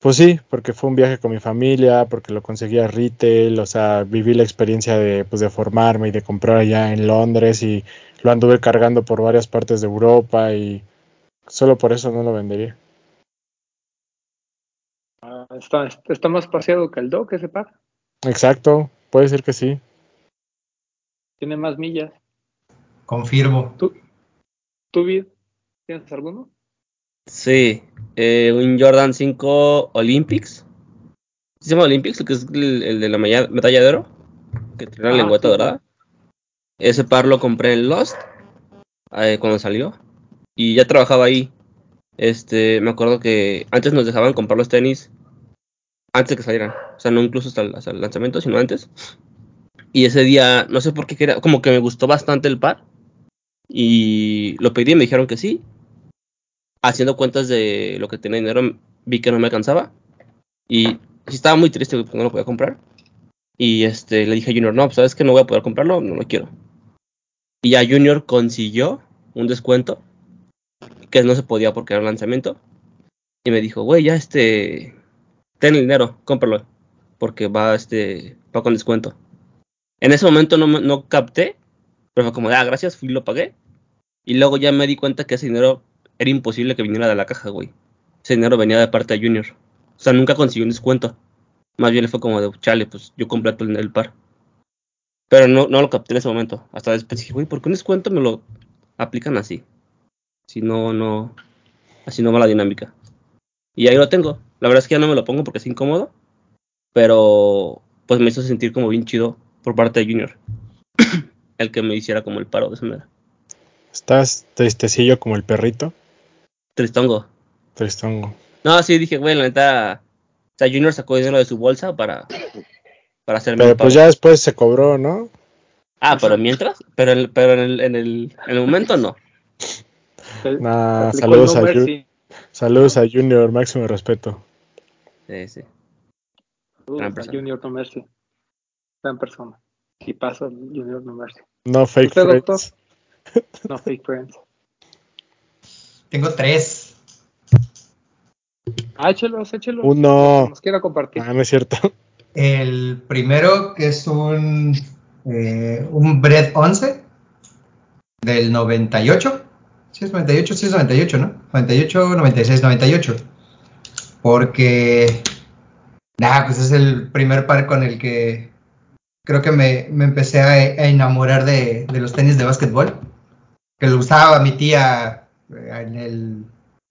Pues sí, porque fue un viaje con mi familia, porque lo conseguí a retail, o sea, viví la experiencia de, pues, de formarme y de comprar allá en Londres y lo anduve cargando por varias partes de Europa y solo por eso no lo vendería. Está, está más paseado que el Doc ese par. Exacto, puede ser que sí. Tiene más millas. Confirmo. ¿Tú, tú Vid, tienes alguno? Sí, eh, un Jordan 5 Olympics. ¿Se llama Olympics? El que es el, el de la medalla, medalla de oro. Que tiene la Ah, lengüeta sí. dorada. Ese par lo compré en Lost. eh, cuando salió. Y ya trabajaba ahí. Este, me acuerdo que antes nos dejaban comprar los tenis antes de que salieran. O sea, no incluso hasta el, hasta el lanzamiento, sino antes. Y ese día, no sé por qué, quería- como que me gustó bastante el par. Y lo pedí y me dijeron que sí. Haciendo cuentas de lo que tenía dinero, vi que no me alcanzaba. Y estaba muy triste porque no lo podía comprar. Y este, le dije a Junior, no, pues sabes que no voy a poder comprarlo, no lo quiero. Y ya Junior consiguió un descuento que no se podía porque era un lanzamiento. Y me dijo, güey, ya este, ten el dinero, cómpralo. Porque va, este, va con descuento. En ese momento no, no capté, pero fue como, ah, gracias, fui y lo pagué. Y luego ya me di cuenta que ese dinero era imposible que viniera de la caja, güey. Ese dinero venía de parte de Junior. O sea, nunca consiguió un descuento. Más bien le fue como de, chale, pues yo compré todo el, el par. Pero no, no lo capté en ese momento. Hasta después dije, güey, ¿por qué un descuento me lo aplican así? Si no, no. Así no va la dinámica. Y ahí lo tengo. La verdad es que ya no me lo pongo porque es incómodo. Pero pues me hizo sentir como bien chido por parte de Junior. el que me hiciera como el paro de esa manera. Estás tristecillo como el perrito. Tristongo. Tristongo. No, sí, dije, güey, la neta. O sea, Junior sacó dinero de su bolsa para, para hacerme Pero pues ya después se cobró, ¿no? Ah, pero mientras, pero, el, pero en, el, en, el, en el momento no. Nah, saludos a. Saludos a Junior, máximo respeto. Sí, sí. Gran persona. Junior No Mercy. Gran persona. Y paso Junior No Mercy. No fake ¿Usted, doctor? friends. No fake friends. Tengo tres. Ah, échelos, échelos. Uno. Nos quiera compartir. Ah, no es cierto. El primero, que es un, eh, un Bread 11 del 98. Sí, es 98, sí es 98, ¿no? 98, 96, 98. Porque, nada, pues es el primer par con el que creo que me, me empecé a, a enamorar de, de los tenis de básquetbol. Que lo usaba mi tía eh, en el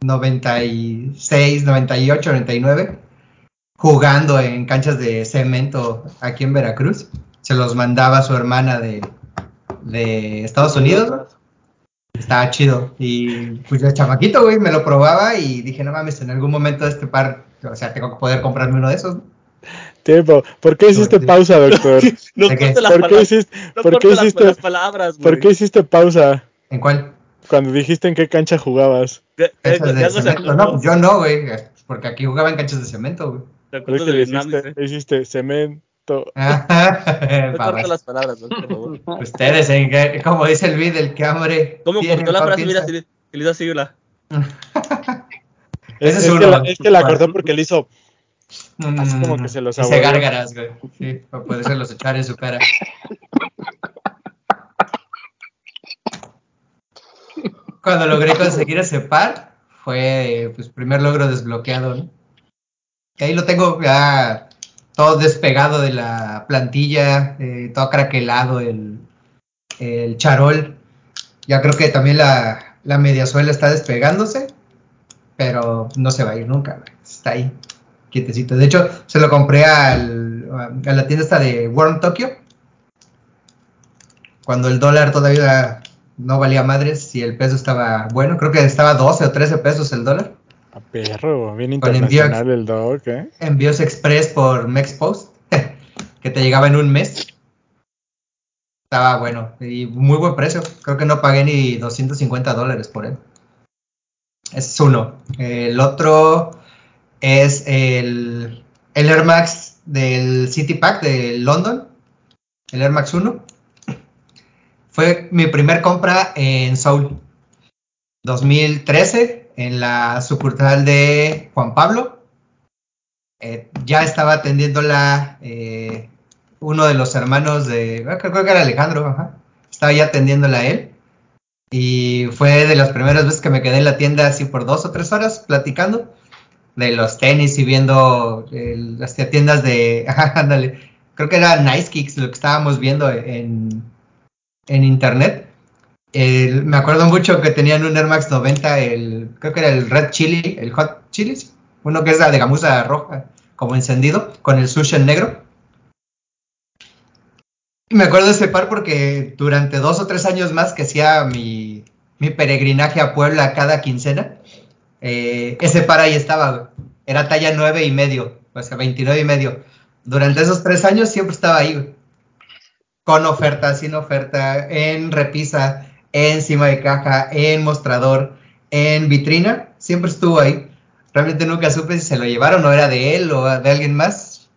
96, 98, 99 jugando en canchas de cemento aquí en Veracruz. Se los mandaba su hermana de, de Estados Unidos. Estaba chido. Y pues yo chamaquito, güey, me lo probaba y dije, no mames, en algún momento este par, o sea, tengo que poder comprarme uno de esos. ¿no? Tiempo. ¿Por qué hiciste pausa, doctor? No ¿De qué? las ¿Por qué hiciste, No por qué hiciste- las palabras, güey. ¿por qué hiciste pausa ¿En cuál? cuando dijiste en qué cancha jugabas? ¿Qué- qué- Canchas qué de cemento. No, pues yo no, güey, porque aquí jugaba en canchas de cemento, güey. Te acuerdas que de hiciste, hiciste cemento. No las palabras, ¿no? por favor. Ustedes, ¿en qué- como dice el vid, el que hambre. ¿Cómo cortó la frase? Mira, si le hizo así, la- Ese es es, que uno. la, es que la cortó porque le hizo. Así como que se los Hice saboreó. gárgaras, güey. Sí, para podérselos echar en su cara. Cuando logré conseguir ese par, fue pues primer logro desbloqueado, ¿no? Y ahí lo tengo ya todo despegado de la plantilla, eh, todo craquelado el, el charol. Ya creo que también la, la mediasuela está despegándose, pero no se va a ir nunca. Está ahí quietecito. De hecho, se lo compré al, a la tienda esta de Worm Tokyo. Cuando el dólar todavía no valía madres y el peso estaba bueno. Creo que estaba 12 o 13 pesos el dólar. A perro, bien internacional el doc, ¿eh? Envíos express por Mexpost, que te llegaba en un mes. Estaba bueno y muy buen precio. Creo que no pagué ni 250 dólares por él. Ese es uno. El otro es el, el Air Max del City Pack de London, el Air Max 1. Fue mi primer compra en Seoul, 2013, en la sucursal de Juan Pablo. Eh, ya estaba atendiéndola eh, uno de los hermanos de, ah, creo, que era Alejandro, ajá. estaba ya atendiéndola él. Y fue de las primeras veces que me quedé en la tienda así por dos o tres horas platicando de los tenis y viendo eh, las tiendas de, ándale, creo que era Nice Kicks lo que estábamos viendo en, en internet. Me acuerdo mucho que tenían un Air Max 90, el, creo que era el Red Chili, el Hot Chilis, uno que es de gamuza roja, como encendido, con el sushi en negro. Y me acuerdo ese par porque durante dos o tres años más que hacía mi, peregrinaje a Puebla cada quincena, eh, ese par ahí estaba. Era talla nueve y medio, o sea, 29 y medio. Durante esos tres años siempre estaba ahí. Con oferta, sin oferta, en repisa, encima de caja, en mostrador, en vitrina, siempre estuvo ahí. Realmente nunca supe si se lo llevaron o era de él o de alguien más.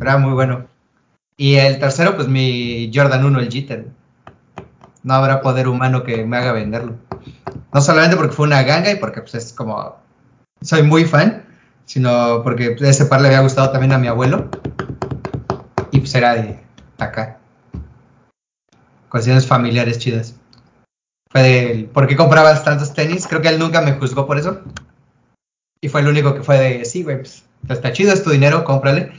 Era muy bueno. Y el tercero, pues mi Jordan 1, el Jeter. No habrá poder humano que me haga venderlo. No solamente porque fue una ganga y porque pues es como soy muy fan, sino porque ese par le había gustado también a mi abuelo. Y pues era de acá. Cuestiones familiares chidas. Fue de ¿por qué comprabas tantos tenis? Creo que él nunca me juzgó por eso. Y fue el único que fue de, sí, güey, pues está chido, es tu dinero, cómprale.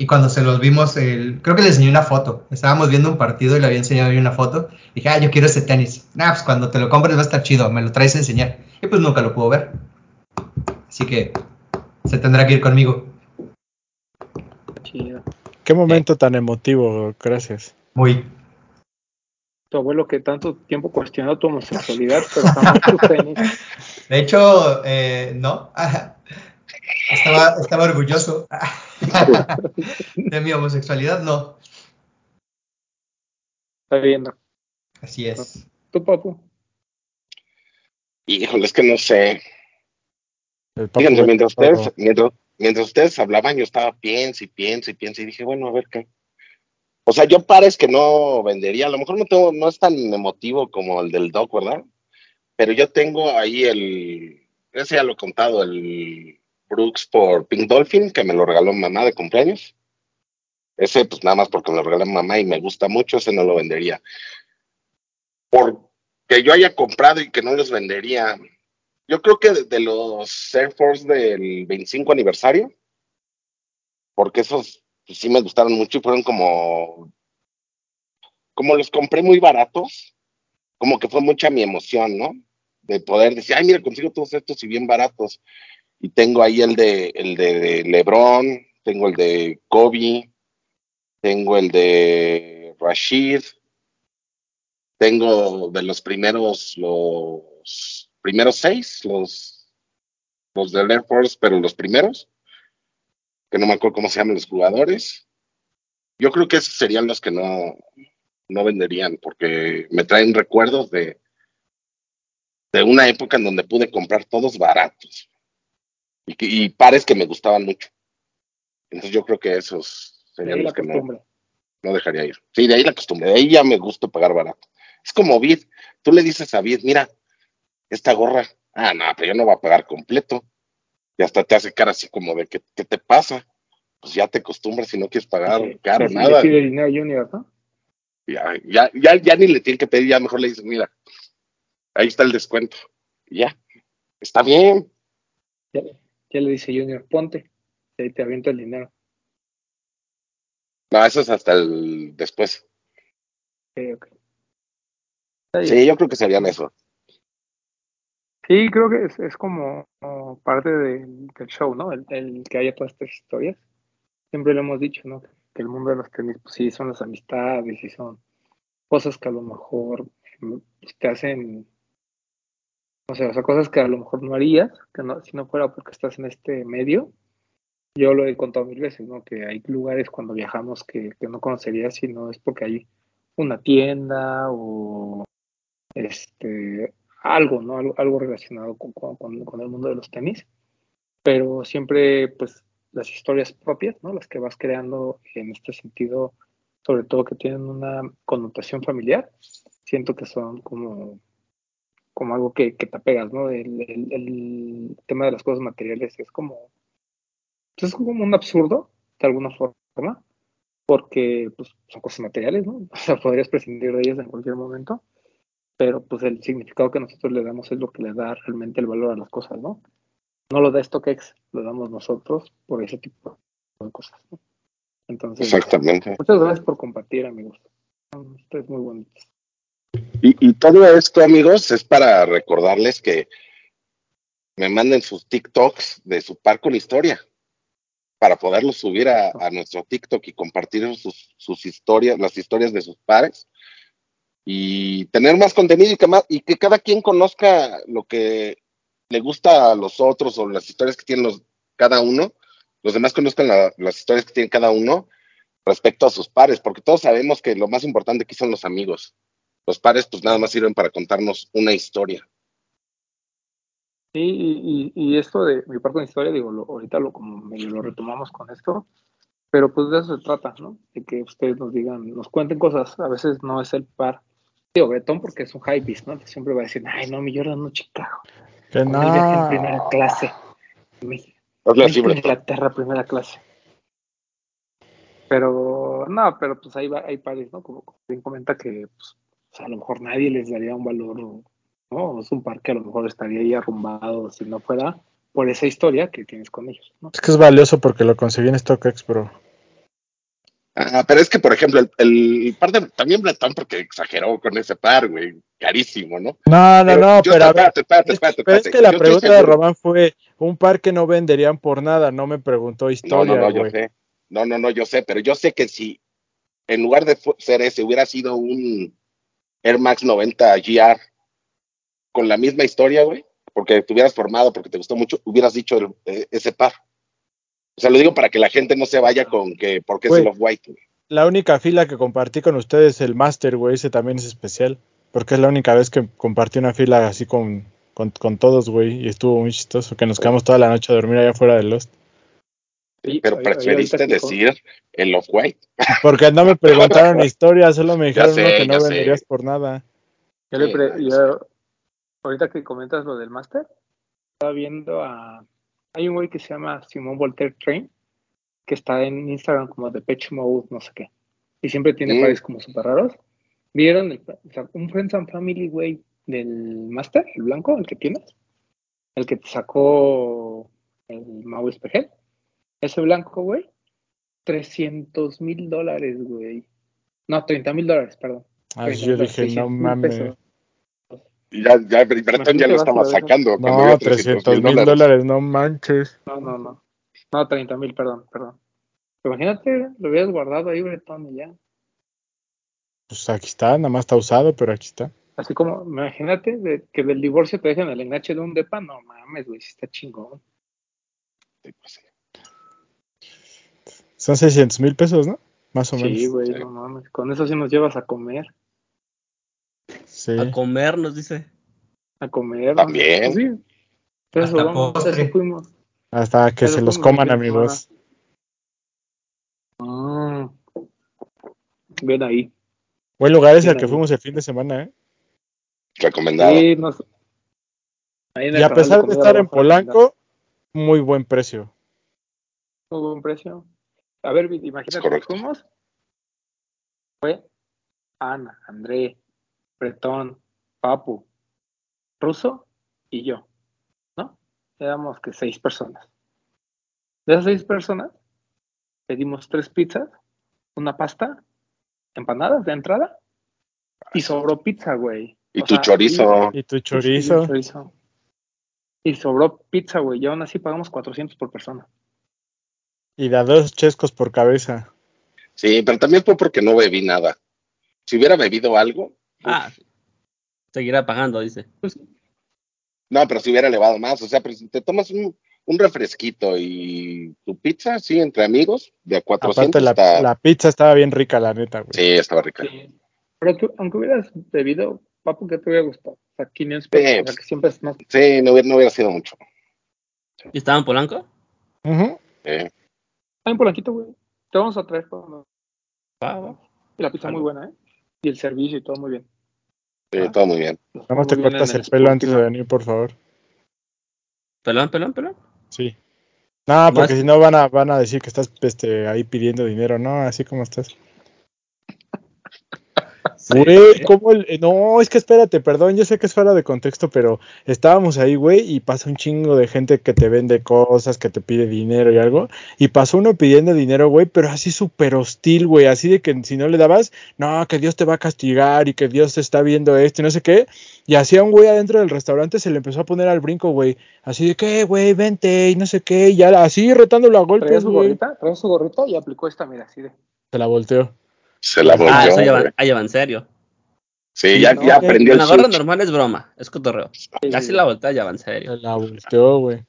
Y cuando se los vimos, el, creo que le enseñé una foto. Estábamos viendo un partido y le había enseñado una foto. Dije, ah, yo quiero ese tenis. Nah, pues cuando te lo compres va a estar chido, me lo traes a enseñar. Y pues nunca lo pudo ver. Así que se tendrá que ir conmigo. Chido. Qué momento tan emotivo, gracias. Muy. Tu abuelo que tanto tiempo cuestionó tu homosexualidad, pero jamás tus tenis. De hecho, eh, no. Estaba, estaba orgulloso de mi homosexualidad, no. Está viendo. Así es. ¿Tú, papu? Híjole, es que no sé. Fíjense, mientras ustedes, mientras, mientras ustedes hablaban, yo estaba pienso y pienso y pienso y dije, bueno, a ver qué. O sea, yo pares que no vendería, a lo mejor no tengo, no es tan emotivo como el del Doc, ¿verdad? Pero yo tengo ahí el, ese ya lo he contado, el Brooks por Pink Dolphin, que me lo regaló mamá de cumpleaños. Ese, pues nada más porque me lo regaló mamá y me gusta mucho, ese no lo vendería. Porque yo haya comprado y que no los vendería. Yo creo que de, los Air Force del 25 aniversario, porque esos pues, sí me gustaron mucho y fueron como, como los compré muy baratos, como que fue mucha mi emoción, ¿no? De poder decir, ay, mira, consigo todos estos y bien baratos. Y tengo ahí el de, el de LeBron, tengo el de Kobe, tengo el de Rashid, tengo de los primeros, los primeros seis, los, los del Air Force, pero los primeros, que no me acuerdo cómo se llaman los jugadores. Yo creo que esos serían los que no, no venderían, porque me traen recuerdos de, de una época en donde pude comprar todos baratos y, que- y pares que me gustaban mucho. Entonces yo creo que esos serían los que no, no dejaría ir. Sí, de ahí la costumbre, de ahí ya me gusta pagar barato. Es como Vid, tú le dices a Vid, mira, esta gorra, ah, no, pero yo no voy a pagar completo. Y hasta te hace cara así como de, ¿qué, qué te pasa? Pues ya te acostumbras si no quieres pagar Sí, caro, sí, nada. Pide dinero Junior, ¿no? Ya, ya, ya, ya ni le tienen que pedir, ya mejor le dices, mira, ahí está el descuento. Y ya, está bien. Ya, ya le dice Junior, ponte. Y ahí te aviento el dinero. No, eso es hasta el después. Ok, ok. Está bien. Sí, yo creo que serían eso. Sí, creo que es, es como, parte del, del show, ¿no? El, el que haya todas estas historias. Siempre lo hemos dicho, ¿no? Que el mundo de los tenis, pues sí, son las amistades y son cosas que a lo mejor mm, pues, te hacen, o sea, o sea, cosas que a lo mejor no harías, que no, si no fuera porque estás en este medio. Yo lo he contado mil veces, ¿no? Que hay lugares cuando viajamos que, que no conocerías si no es porque hay una tienda o este algo, ¿no? Algo, algo relacionado con, con- con- el mundo de los tenis. Pero siempre, pues, las historias propias, ¿no? Las que vas creando en este sentido, sobre todo que tienen una connotación familiar, siento que son como, como algo que, que te apegas, ¿no? El, el- tema de las cosas materiales es como, pues es como un absurdo, de alguna forma, porque pues, son cosas materiales, ¿no? Podrías prescindir de ellas en cualquier momento, pero pues el significado que nosotros le damos es lo que le da realmente el valor a las cosas, ¿no? No lo da StockX, lo damos nosotros por ese tipo de cosas, ¿no? Entonces, Exactamente. muchas gracias por compartir, amigos. Son ustedes muy bonitos. Y, y todo esto, amigos, es para recordarles que me manden sus TikToks de su par con historia para poderlos subir a, a nuestro TikTok y compartir sus, sus historias, las historias de sus pares y tener más contenido y que, más, y que cada quien conozca lo que le gusta a los otros o las historias que tienen los, cada uno, los demás conozcan la- las historias que tiene cada uno respecto a sus pares, porque todos sabemos que lo más importante aquí son los amigos. Los pares pues nada más sirven para contarnos una historia. Sí, y, y, y esto de mi parte de historia, digo, lo, ahorita lo, como medio lo retomamos con esto, pero pues de eso se trata, ¿no? De que ustedes nos digan, nos cuenten cosas, a veces no es el par. Digo, Bretón porque es un high beast, ¿no? Siempre va a decir, ay, no, mi Jordan no Chicago. Que el viaje en primera no. clase. México. Hazle así, México, Bretón. Inglaterra, primera clase. Pero, no, pero pues ahí va, hay pares, ¿no? Como, como bien comenta que pues, o sea, a lo mejor nadie les daría un valor, ¿no? Es un par que a lo mejor estaría ahí arrumbado si no fuera por esa historia que tienes con ellos, ¿no? Es que es valioso porque lo conseguí en StockX, bro. Ah, pero es que, por ejemplo, el, el par de también Bretón porque exageró con ese par, güey, carísimo, ¿no? No, no, Pero no, pero es, espérate, pero es que la Yo pregunta de Román fue un par que no venderían por nada, no me preguntó No, no, historia, no, yo sé. No, no, no, yo sé, pero yo sé que si en lugar de ser ese hubiera sido un Air Max 90 GR con la misma historia, güey, porque te hubieras formado, porque te gustó mucho, hubieras dicho el- eh, ese par. O sea, lo digo para que la gente no se vaya con que porque es el Off-White, güey. La única fila que compartí con ustedes, el Master, güey, ese también es especial. Porque es la única vez que compartí una fila así con, con, con todos, güey. Y estuvo muy chistoso. Que nos quedamos toda la noche a dormir allá afuera de Lost. Sí, Pero preferiste decir el Off-White. Porque no me preguntaron historia, solo me dijeron sé, "No, que no sé. venderías por nada. Yo le Sí, pre- yo yo- ahorita que comentas lo del máster, estaba viendo a. Hay un güey que se llama Simón Voltaire Train, que está en Instagram como de Pitch Mode, no sé qué. Y siempre tiene Mm. pares como súper raros. ¿Vieron el- o sea, un Friends and Family, güey, del máster, el blanco, el que tienes? El que te sacó el Mau Espejel. Ese blanco, güey, 300 mil dólares, güey. No, 30 mil dólares, perdón. 30 yo dije, no 600 mil mames. pesos. Y ya, ya Bretón ya lo estaba sacando. No, vio 300 mil dólares, no manches. No, no, no. No, 30 mil, perdón, perdón. Imagínate, lo hubieras guardado ahí, Bretón, y ya. Pues aquí está, nada más está usado, pero aquí está. Así como, imagínate de- que del divorcio te dejen el enganche de un depa, no mames, güey, sí está chingón. Sí, pues sí. Son 600 mil pesos, ¿no? Más o Sí, menos. güey, Sí. no mames. Con eso sí nos llevas a comer, Sí. A comer, nos dice. a comer. También. Pues sí. Hasta vamos, eso fuimos. Hasta que Pero se los coman, amigos. Mm. Ven ahí. Buen lugar es el Bien que ahí. fuimos el fin de semana, ¿eh? Recomendado. Sí, nos... ahí en el Y a pesar de estar en. Polanco, muy buen precio. Muy buen precio. A ver, imagínate, fuimos. Fue Ana, André, Bretón, Papu, Ruso y yo. ¿No? Éramos que seis personas. De esas seis personas, pedimos tres pizzas, una pasta, empanadas de entrada y sobró pizza, güey. Y O tu sea, chorizo. Y tu chorizo. y chorizo. Y sobró pizza, güey. Y aún así pagamos 400 por persona. Y da dos chescos por cabeza. Sí, pero también fue porque no bebí nada. Si hubiera bebido algo, Ah, seguirá pagando, dice. no, pero si hubiera elevado más. O sea, pero si te tomas un, un refresquito y tu pizza, sí, entre amigos, de a 400 Aparte, la, está... la pizza estaba bien rica, la neta, güey. Sí, estaba rica. Sí. Pero tú, aunque hubieras bebido, papu, ¿qué te hubiera gustado? O sea, 500 pesos. Sí. O sea, que siempre es más. Sí, no hubiera, no hubiera sido mucho. ¿Y estaba en Polanco? Ujú. Eh, Hay un polanquito, güey. Te vamos a traer. cuando- Va, va. Y la pizza muy buena, ¿eh? Y el servicio y todo muy bien. sí, Ah. todo muy bien. Nada más te cortas en el pelo antes de venir, por favor. Pelón, pelón, pelón. Sí. No, porque si no van a, van a decir que estás este, ahí pidiendo dinero, ¿no? Así como estás. Güey, ¿cómo el- eh, No, es que espérate, perdón, yo sé que es fuera de contexto, pero estábamos ahí, güey, y pasa un chingo de gente que te vende cosas, que te pide dinero y algo, y pasó uno pidiendo dinero, güey, pero así súper hostil, güey, así de que si no le dabas, no, que Dios te va a castigar y que Dios te está viendo esto y no sé qué, y así a un güey adentro del restaurante se le empezó a poner al brinco, güey, así de que, güey, vente y no sé qué, y ya así retándolo a Traía golpes, su güey, gorrita, traía su gorrita y aplicó esta, mira, así de. se la volteó. Se la Ah, volteó. eso ya va, ah, ya va en serio. sí, ya, no, ya que- aprendió el la gorra normal es broma, es cotorreo. Ya si la voltea ya va en serio. Se la volteó, güey.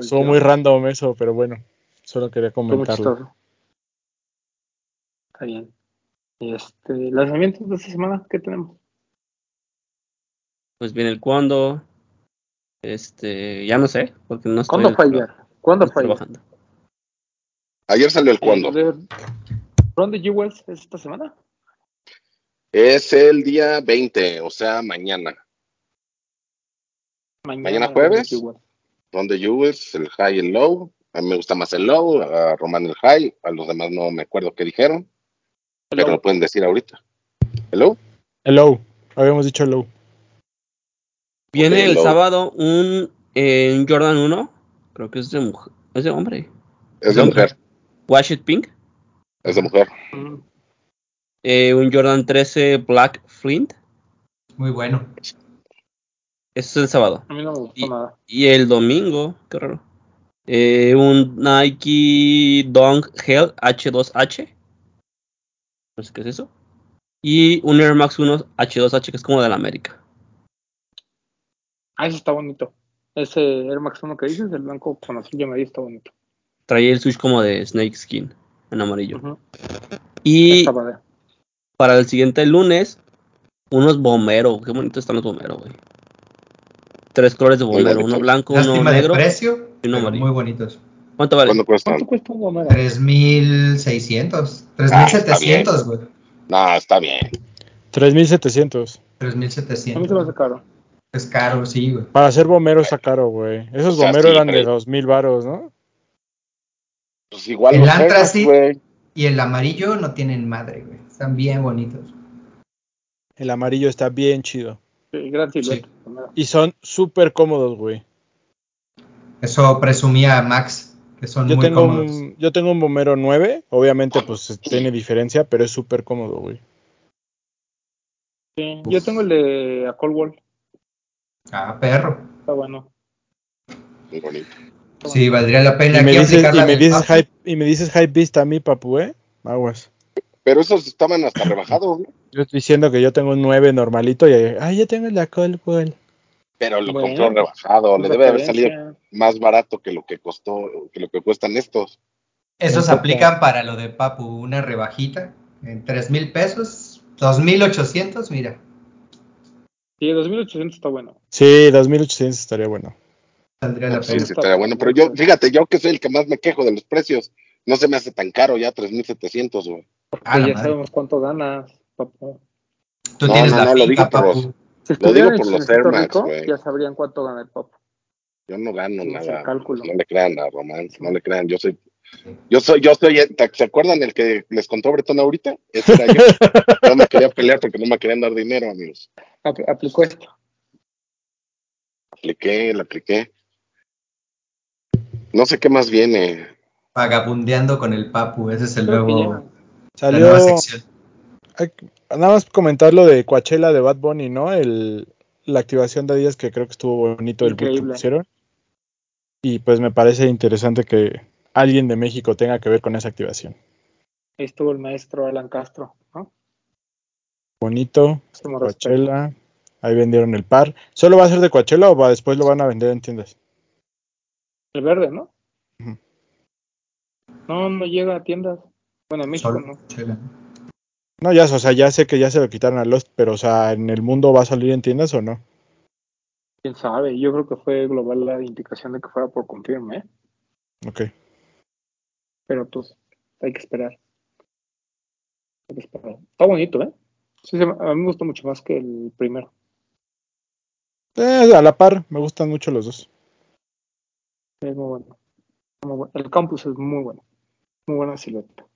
Estuvo muy random eso, pero bueno, solo quería comentarlo. Está bien. Este, lanzamientos de esta semana, ¿qué tenemos? Pues viene el cuándo. Este, ya no sé, porque no estoy ¿Cuándo fue ayer? ¿Cuándo no fue ayer? salió el cuándo. ¿Ron de Jewels es esta semana? Es el día 20, o sea, mañana. Mañana jueves. Ron de Jewels. El high y el low. A mí me gusta más el low, a Román el high, a los demás no me acuerdo qué dijeron, pero lo pueden decir ahorita. ¿Hello? Hello, habíamos dicho hello. Viene el sábado un, eh, un Jordan 1, creo que es de mujer, es de hombre. Es de No. mujer, Wash It Pink. Es de mujer. Mm, Eh, un Jordan 13 Black Flint. Muy bueno. Eso es el sábado. A mí no me gustó nada. Y el domingo, qué raro. eh, un Nike Dunk Hell H2H. No sé qué es eso. Y un Air Max 1 H2H que es como de la América. Ah, ese está bonito. Ese Air Max 1 que dices, el blanco con azul ya me está bonito. Traía el switch como de Snake Skin en amarillo. Y para el siguiente lunes, unos bomberos. Qué bonitos están los bomberos, güey. Tres colores de bombero, uno blanco, uno Lástima de negro. precio, y uno amarillo. muy bonitos. ¿Cuánto vale? ¿Cuánto cuesta un gomero? 3.600, Ah, está 3.700, güey. No, está bien. 3700. A mí se me hace 3.700. caro. Es caro, sí, güey. Para ser bombero está caro, güey. Esos O sea, bomberos sí, eran de pero- 2000 varos, ¿no? Pues igual El los Antra Air Max, sí. güey. Y el amarillo no tienen madre, güey. Están bien bonitos. El amarillo está bien chido. Sí, gran silueta. Y son súper cómodos, güey. Eso presumía Max, que son Yo muy tengo, cómodos. un, yo tengo un bombero 9. Obviamente, pues tiene diferencia, pero es súper cómodo, güey. Sí, yo tengo el de a Cold Wall. Ah, perro. Está bueno. Muy bonito. Sí, valdría la pena Y me dices, y la me dices Papu. hype, y me dices hype beast a mí, papu, ¿eh? Aguas. Pero esos estaban hasta rebajados, ¿no? Yo estoy diciendo que yo tengo un 9 normalito y ay, ya tengo el de Coldwell. Pero lo Bueno, compró rebajado. Le debe haber salido más barato que lo que costó, que lo que cuestan estos. Esos aplican para lo de Papu, una rebajita en 3 mil pesos, 2.800, mira, Sí, 2800 está bueno. Sí, 2800 estaría bueno. Saldría la Sí, pena. sí, estaría bueno. Pero yo, fíjate, yo que soy el que más me quejo de los precios, no se me hace tan caro ya, 3.700, güey. Ah, ya madre. sabemos cuánto ganas, papá. Tú No, tienes no, la no, lo digo por los- Si Lo digo por los Air Max, güey. ya sabrían cuánto gana el pop. Yo no gano No nada. cálculo. No le crean a Romance, no le crean. Yo soy, yo soy, yo soy, ¿se acuerdan el que les contó Bretón ahorita? Ese era yo. No me quería pelear porque no me querían dar dinero, amigos. Apl- aplicó esto. Apliqué, la apliqué. No sé qué más viene. Vagabundeando con el Papu, ese es el Creo nuevo, la Salió. nueva sección. Nada más comentar lo de Coachella de Bad Bunny, ¿no? El, la activación de Adidas que creo que estuvo bonito el que pusieron. Y pues me parece interesante que alguien de México tenga que ver con esa activación. Ahí estuvo el maestro Alan Castro, ¿no? Bonito. Coachella. Ahí vendieron el par. ¿Solo va a ser de Coachella o va, después lo van a vender en tiendas? El verde, ¿no? No, no llega a tiendas. Bueno, en México Sol- no. chela. No, ya, o sea, ya sé que ya se lo quitaron a Lost, pero o sea, ¿en el mundo va a salir en tiendas o no? Quién sabe. Yo creo que fue global la indicación de que fuera por confirme, ¿eh? Ok. Pero pues hay que esperar. Hay que esperar. Está bonito, ¿eh? Sí, a mí me gustó mucho más que el primero. Eh, a la par, me gustan mucho los dos. Es muy bueno. Muy bueno. El campus es muy bueno. Muy buena silueta.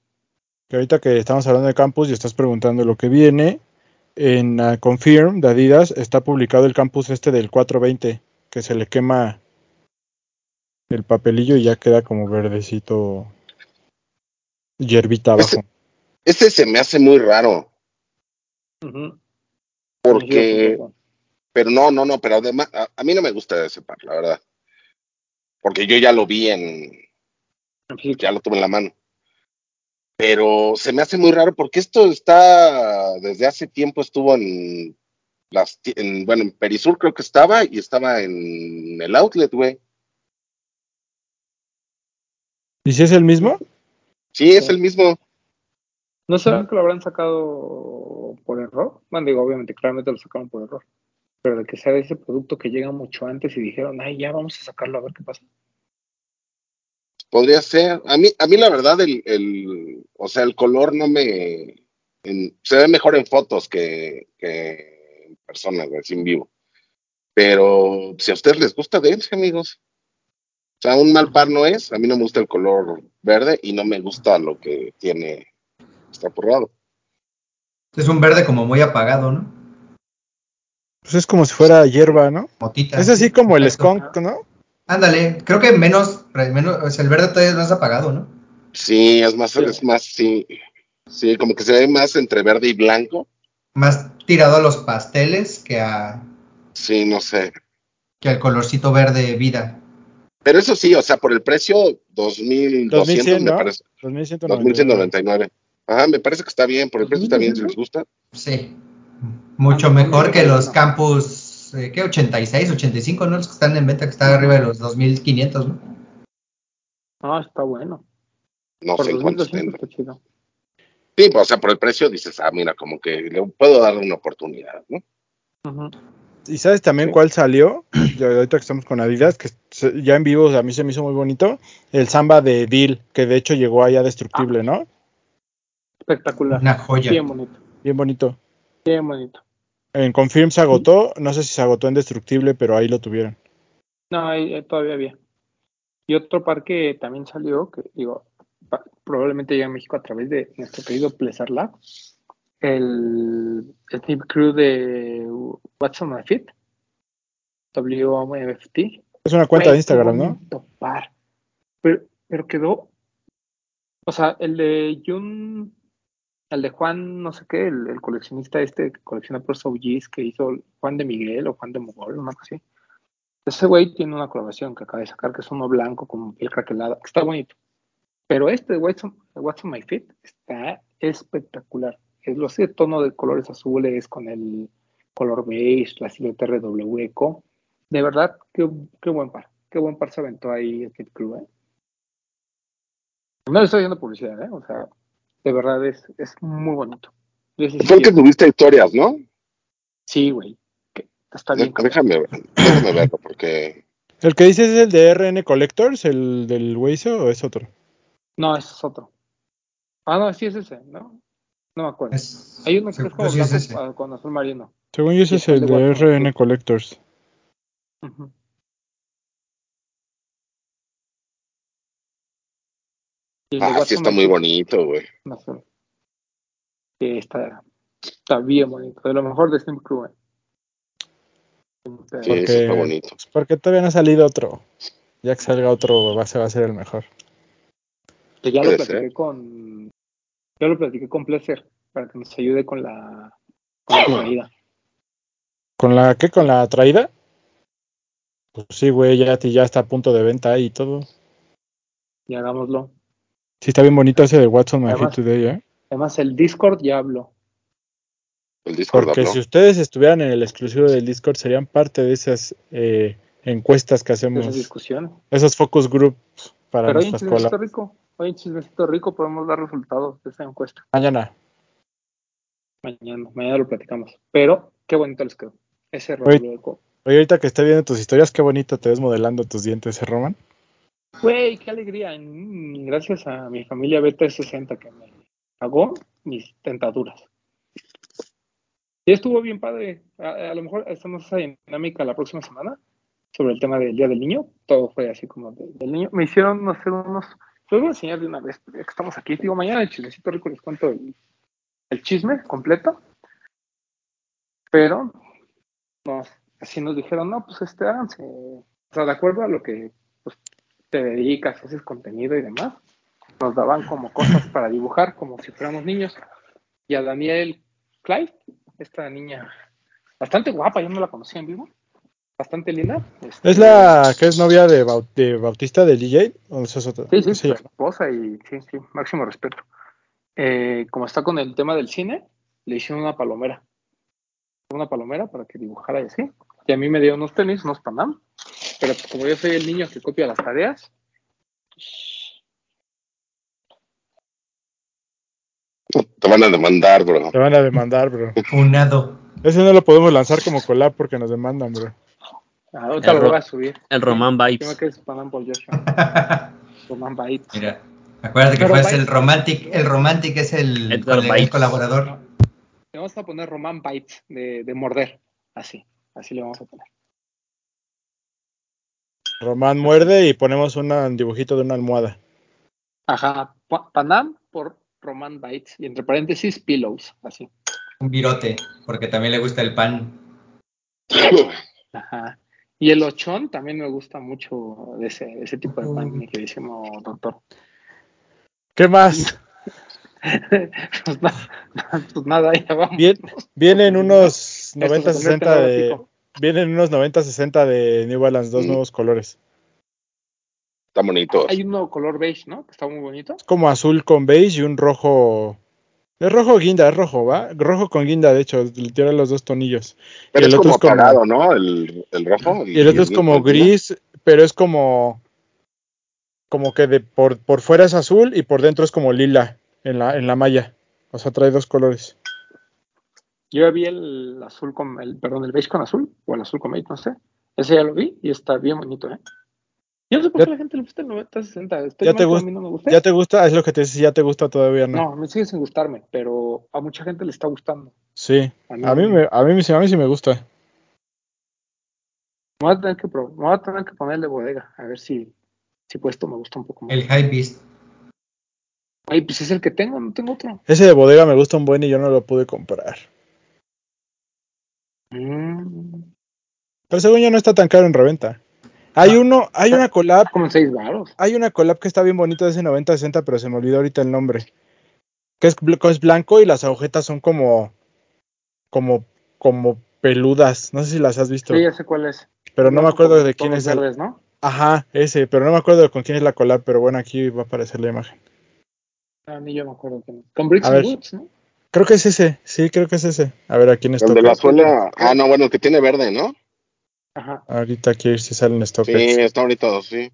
Que ahorita que estamos hablando de campus y estás preguntando lo que viene, en ah, Confirm de Adidas está publicado el campus este del 420, que se le quema el papelillo y ya queda como verdecito, hierbita abajo. Ese se me hace muy raro, porque, pero no, no, no, pero además, a, a mí no me gusta ese par, la verdad. Porque yo ya lo vi en, ya lo tuve en la mano. Pero se me hace muy raro porque esto está, desde hace tiempo estuvo en las, en, bueno, en Perisur creo que estaba y estaba en el outlet, güey. ¿Y si es el mismo? Sí, es Sí. el mismo. ¿No será que lo habrán sacado por error? Bueno, digo, obviamente, claramente lo sacaron por error. Pero de que sea de ese producto que llega mucho antes y dijeron, ay, ya vamos a sacarlo a ver qué pasa. Podría ser. A mí, a mí la verdad, el, el, o sea, el color no me, en- se ve mejor en fotos que, que en persona, sin vivo. Pero si a ustedes les gusta, dense, amigos. O sea, un mal par no es. A mí no me gusta el color verde y no me gusta lo que tiene apurrado. Es un verde como muy apagado, ¿no? Pues es como si fuera hierba, ¿no? Motita. Es así como el skunk, ¿no? Ándale, creo que menos, menos, o sea, el verde todavía es más apagado, ¿no? Sí, es más, Sí. es más, sí. Sí, como que se ve más entre verde y blanco. Más tirado a los pasteles que a Sí, no sé. que al colorcito verde vida. Pero eso sí, o sea, por el precio, 2.200 2100, me ¿no? parece. 2199. 2199. Ajá, me parece que está bien, por el precio está bien si les gusta. Sí. Mucho Ah, mejor que los no. campus, eh, ¿qué? 86, 85, ¿no? Los que están en venta, que están arriba de los 2500, ¿no? No, está bueno. No Por sé cuánto 2200 estén. está chido. Sí, pues, o sea, por el precio dices, ah, mira, como que le puedo darle una oportunidad, ¿no? Ujú. ¿Y sabes también Sí. cuál salió? Ya ahorita que estamos con Adidas, que se- ya en vivo a mí se me hizo muy bonito. El Samba de Deal, que de hecho llegó allá destructible, ¿no? Espectacular. Una joya. Bien bonito. Bien bonito. Bien bonito. En Confirm se agotó, no sé si se agotó en destructible, pero ahí lo tuvieron. No, ahí, todavía había. Y otro par que también salió, que digo, probablemente llega a México a través de nuestro querido Pleasure Lab, el, el Team Crew de What's on My Feet, WMFT. Es una cuenta de Instagram, ¿no? bonito par. Pero, pero quedó, o sea, el de Jun, el de Juan, no sé qué, el, coleccionista este que colecciona por OGs que hizo Juan de Miguel o Juan de Mogol, cosa así. Ese güey tiene una colaboración que acaba de sacar, que es uno blanco con piel craquelada, que está bonito. Pero este de What's on, What's on My Feet está espectacular. Es lo ese tono de colores azules con el color beige, la silueta RW Eco. De verdad, qué, qué buen par. Qué buen par se aventó ahí el Kid Crew, ¿eh? No le estoy haciendo publicidad, ¿eh? O sea, de verdad es, es muy bonito. Sí, Fue el que tuviste historias, ¿no? sí, güey. que Está bien. Déjame, déjame verlo, porque ¿El que dices es el de RN Collectors, el del Weiso, o es otro? No, ese es otro. Ah, no, sí es ese, ¿no? No me acuerdo. Es- Hay uno que es como sí blanco con azul marino. Según yo, ese Sí, es el el de de. RN Collectors. Y el ah, sí está muy bonito, güey. no sé. Sí, está, está bien bonito. De lo mejor de Steam Crew. Sí, está bonito. pues, porque todavía no ha salido otro. Ya que salga otro, va a ser, va a ser el mejor. Que ya lo platiqué ser. con. Ya lo platiqué con Pleasure para que nos ayude con la, con la traída. ¿Con la qué? ¿Con la traída? Pues sí, güey, ya, ya está a punto de venta y todo. Y hagámoslo. Sí, está bien bonito ese de Watson My Feet Además- Today, ¿eh? Además, el Discord ya habló. El Discord Porque habló. si ustedes estuvieran en el exclusivo del Discord, serían parte de esas eh, encuestas que de esas hacemos, discusiones. esos focus groups para Pero hoy en nuestras Chismecito colas. Rico, hoy en Chismecito Rico podemos dar resultados de esa encuesta. Mañana. Mañana, mañana lo platicamos. Pero qué bonito les quedó. Ese co- Oye, ahorita que estoy viendo tus historias, qué bonito te ves modelando tus dientes, ¿eh, Roman? Güey, qué alegría. Mm, Gracias a mi familia B360 que me pagó mis tentaduras. Y estuvo bien padre. A, lo mejor estamos esa dinámica la próxima semana sobre el tema del Día del Niño. Todo fue así como de- del niño. Me hicieron hacer unos... Les voy a enseñar de una vez, estamos aquí. Digo, mañana el chismecito rico les cuento el, chisme completo. Pero nos, así nos dijeron, no, pues este, háganse. O sea, de acuerdo a lo que te dedicas, haces contenido y demás, nos daban como cosas para dibujar, como si fuéramos niños. Y a Daniel Clyde, esta niña bastante guapa, yo no la conocía en vivo, bastante linda. este, ¿Es la que es novia de, de Bautista, del DJ? ¿O es otra? Sí, sí, Sí, su esposa y sí, sí, máximo respeto. Eh, como está con el tema del cine, le hicieron una palomera. Una palomera para que dibujara y así. Y a mí me dio unos tenis, unos Panam. Pero como yo soy el niño que copia las tareas, Te van a demandar, bro. Te van a demandar, bro. Funado. Ese no lo podemos lanzar como collab porque nos demandan, bro. ahorita El lo voy a subir. El me Vibes. por Joshua. Roman Bites. Mira, acuérdate que fue el Romantic, el Romantic es el, colaborador. Le vamos a poner Roman Bites de, de morder. Así, así le vamos a poner. Román muerde y ponemos una- un dibujito de una almohada. Ajá, Pa- Panam por Roman Bites. Y entre paréntesis, pillows. Así. Un virote, porque también le gusta el pan. Ajá. Y el ochón también me gusta mucho de ese, de ese tipo de pan, mi queridísimo doctor. ¿Qué más? pues, na- pues nada, ya vamos. Bien, vienen unos Esto se 90-60 convierte en de... Vienen unos 90-60 de New Balance, dos Mm. nuevos colores. Está bonito. Hay un nuevo color beige, ¿no? Que está muy bonito. Es como azul con beige y un rojo Es rojo guinda, es rojo, ¿va? Rojo con guinda, de hecho, le tiran los dos tonillos. Pero y el es otro como es como, apagado, ¿no? El, el rojo. y el otro es como gris, pero es como, como que de por, por fuera es azul y por dentro es como lila en la, en la malla. O sea, trae dos colores. Yo ya vi el azul con el, perdón, el beige con azul, o el azul con beige, no sé. Ese ya lo vi y está bien bonito, ¿eh? Yo no sé por Ya- qué a la gente le gusta el 90-60. Estoy ya te que a gust- mí no me. ¿Ya te gusta? Es lo que te dice, ya te gusta todavía, ¿no? No, me sigue sin gustarme, pero a mucha gente le está gustando. Sí. A mí, A mí, me, a, mí, sí- a mí sí me gusta. Me voy a tener que, pro- me voy a tener que ponerle bodega, a ver si, si puesto me gusta un poco más. El High Beast. Ay, pues es el que tengo, no tengo otro. Ese de bodega me gusta un buen y yo no lo pude comprar. Mm, Pero según yo no está tan caro en reventa. Hay uno, hay una collab, como seis baros. hay una collab que está bien bonito de ese 90-60, pero se me olvidó ahorita el nombre. Que es, bl- es blanco y las agujetas son como, como, como peludas. No sé si las has visto, Sí, ya sé cuál es. pero no me acuerdo de quién es el. verdes, ¿no? Ajá, ese, pero no me acuerdo de con quién es la collab, pero bueno, aquí va a aparecer la imagen. A mí yo me acuerdo que no. Con Bricks and. Woods, ¿no? Creo que es ese, sí, creo que es ese. A ver, aquí en El de la suela. Ah, no, bueno, el que tiene verde, ¿no? Ajá. Ahorita aquí si sale en Sí, está ahorita, sí.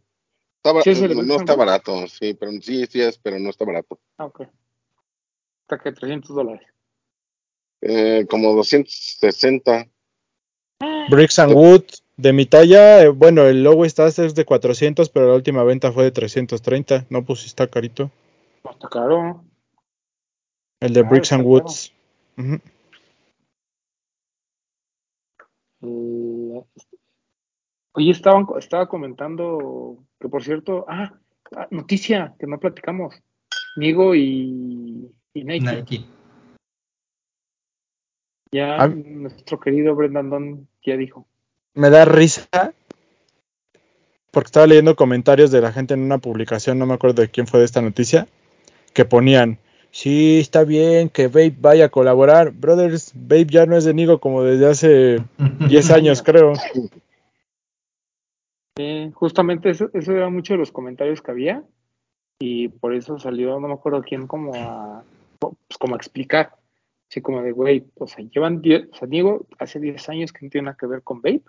Está Sí, es el de no, está barato, sí, pero sí, sí es, pero no está barato. Ah, ok. Hasta que 300 dólares. Eh, como 260. Bricks and Wood, de mi talla, eh, bueno, el logo está es de 400, pero la última venta fue de 330. No, pues sí está carito. No está caro. El de Ah, Bricks and Woods. El- Oye, estaban, estaba comentando que, por cierto, ah, ah, noticia que no platicamos. Nigo y, y Nike. Nike. Ya Ah. nuestro querido Brendan Don ya dijo. Me da risa porque estaba leyendo comentarios de la gente en una publicación, no me acuerdo de quién fue de esta noticia, que ponían, sí, está bien que Vape vaya a colaborar. Brothers, Vape ya no es de Nigo como desde hace 10 años, creo. Sí, justamente eso, eso era mucho de los comentarios que había y por eso salió, no me acuerdo quién, como a, pues como a explicar. Así como de, güey, o sea, llevan 10, o sea, Nigo hace 10 años que no tiene nada que ver con Vape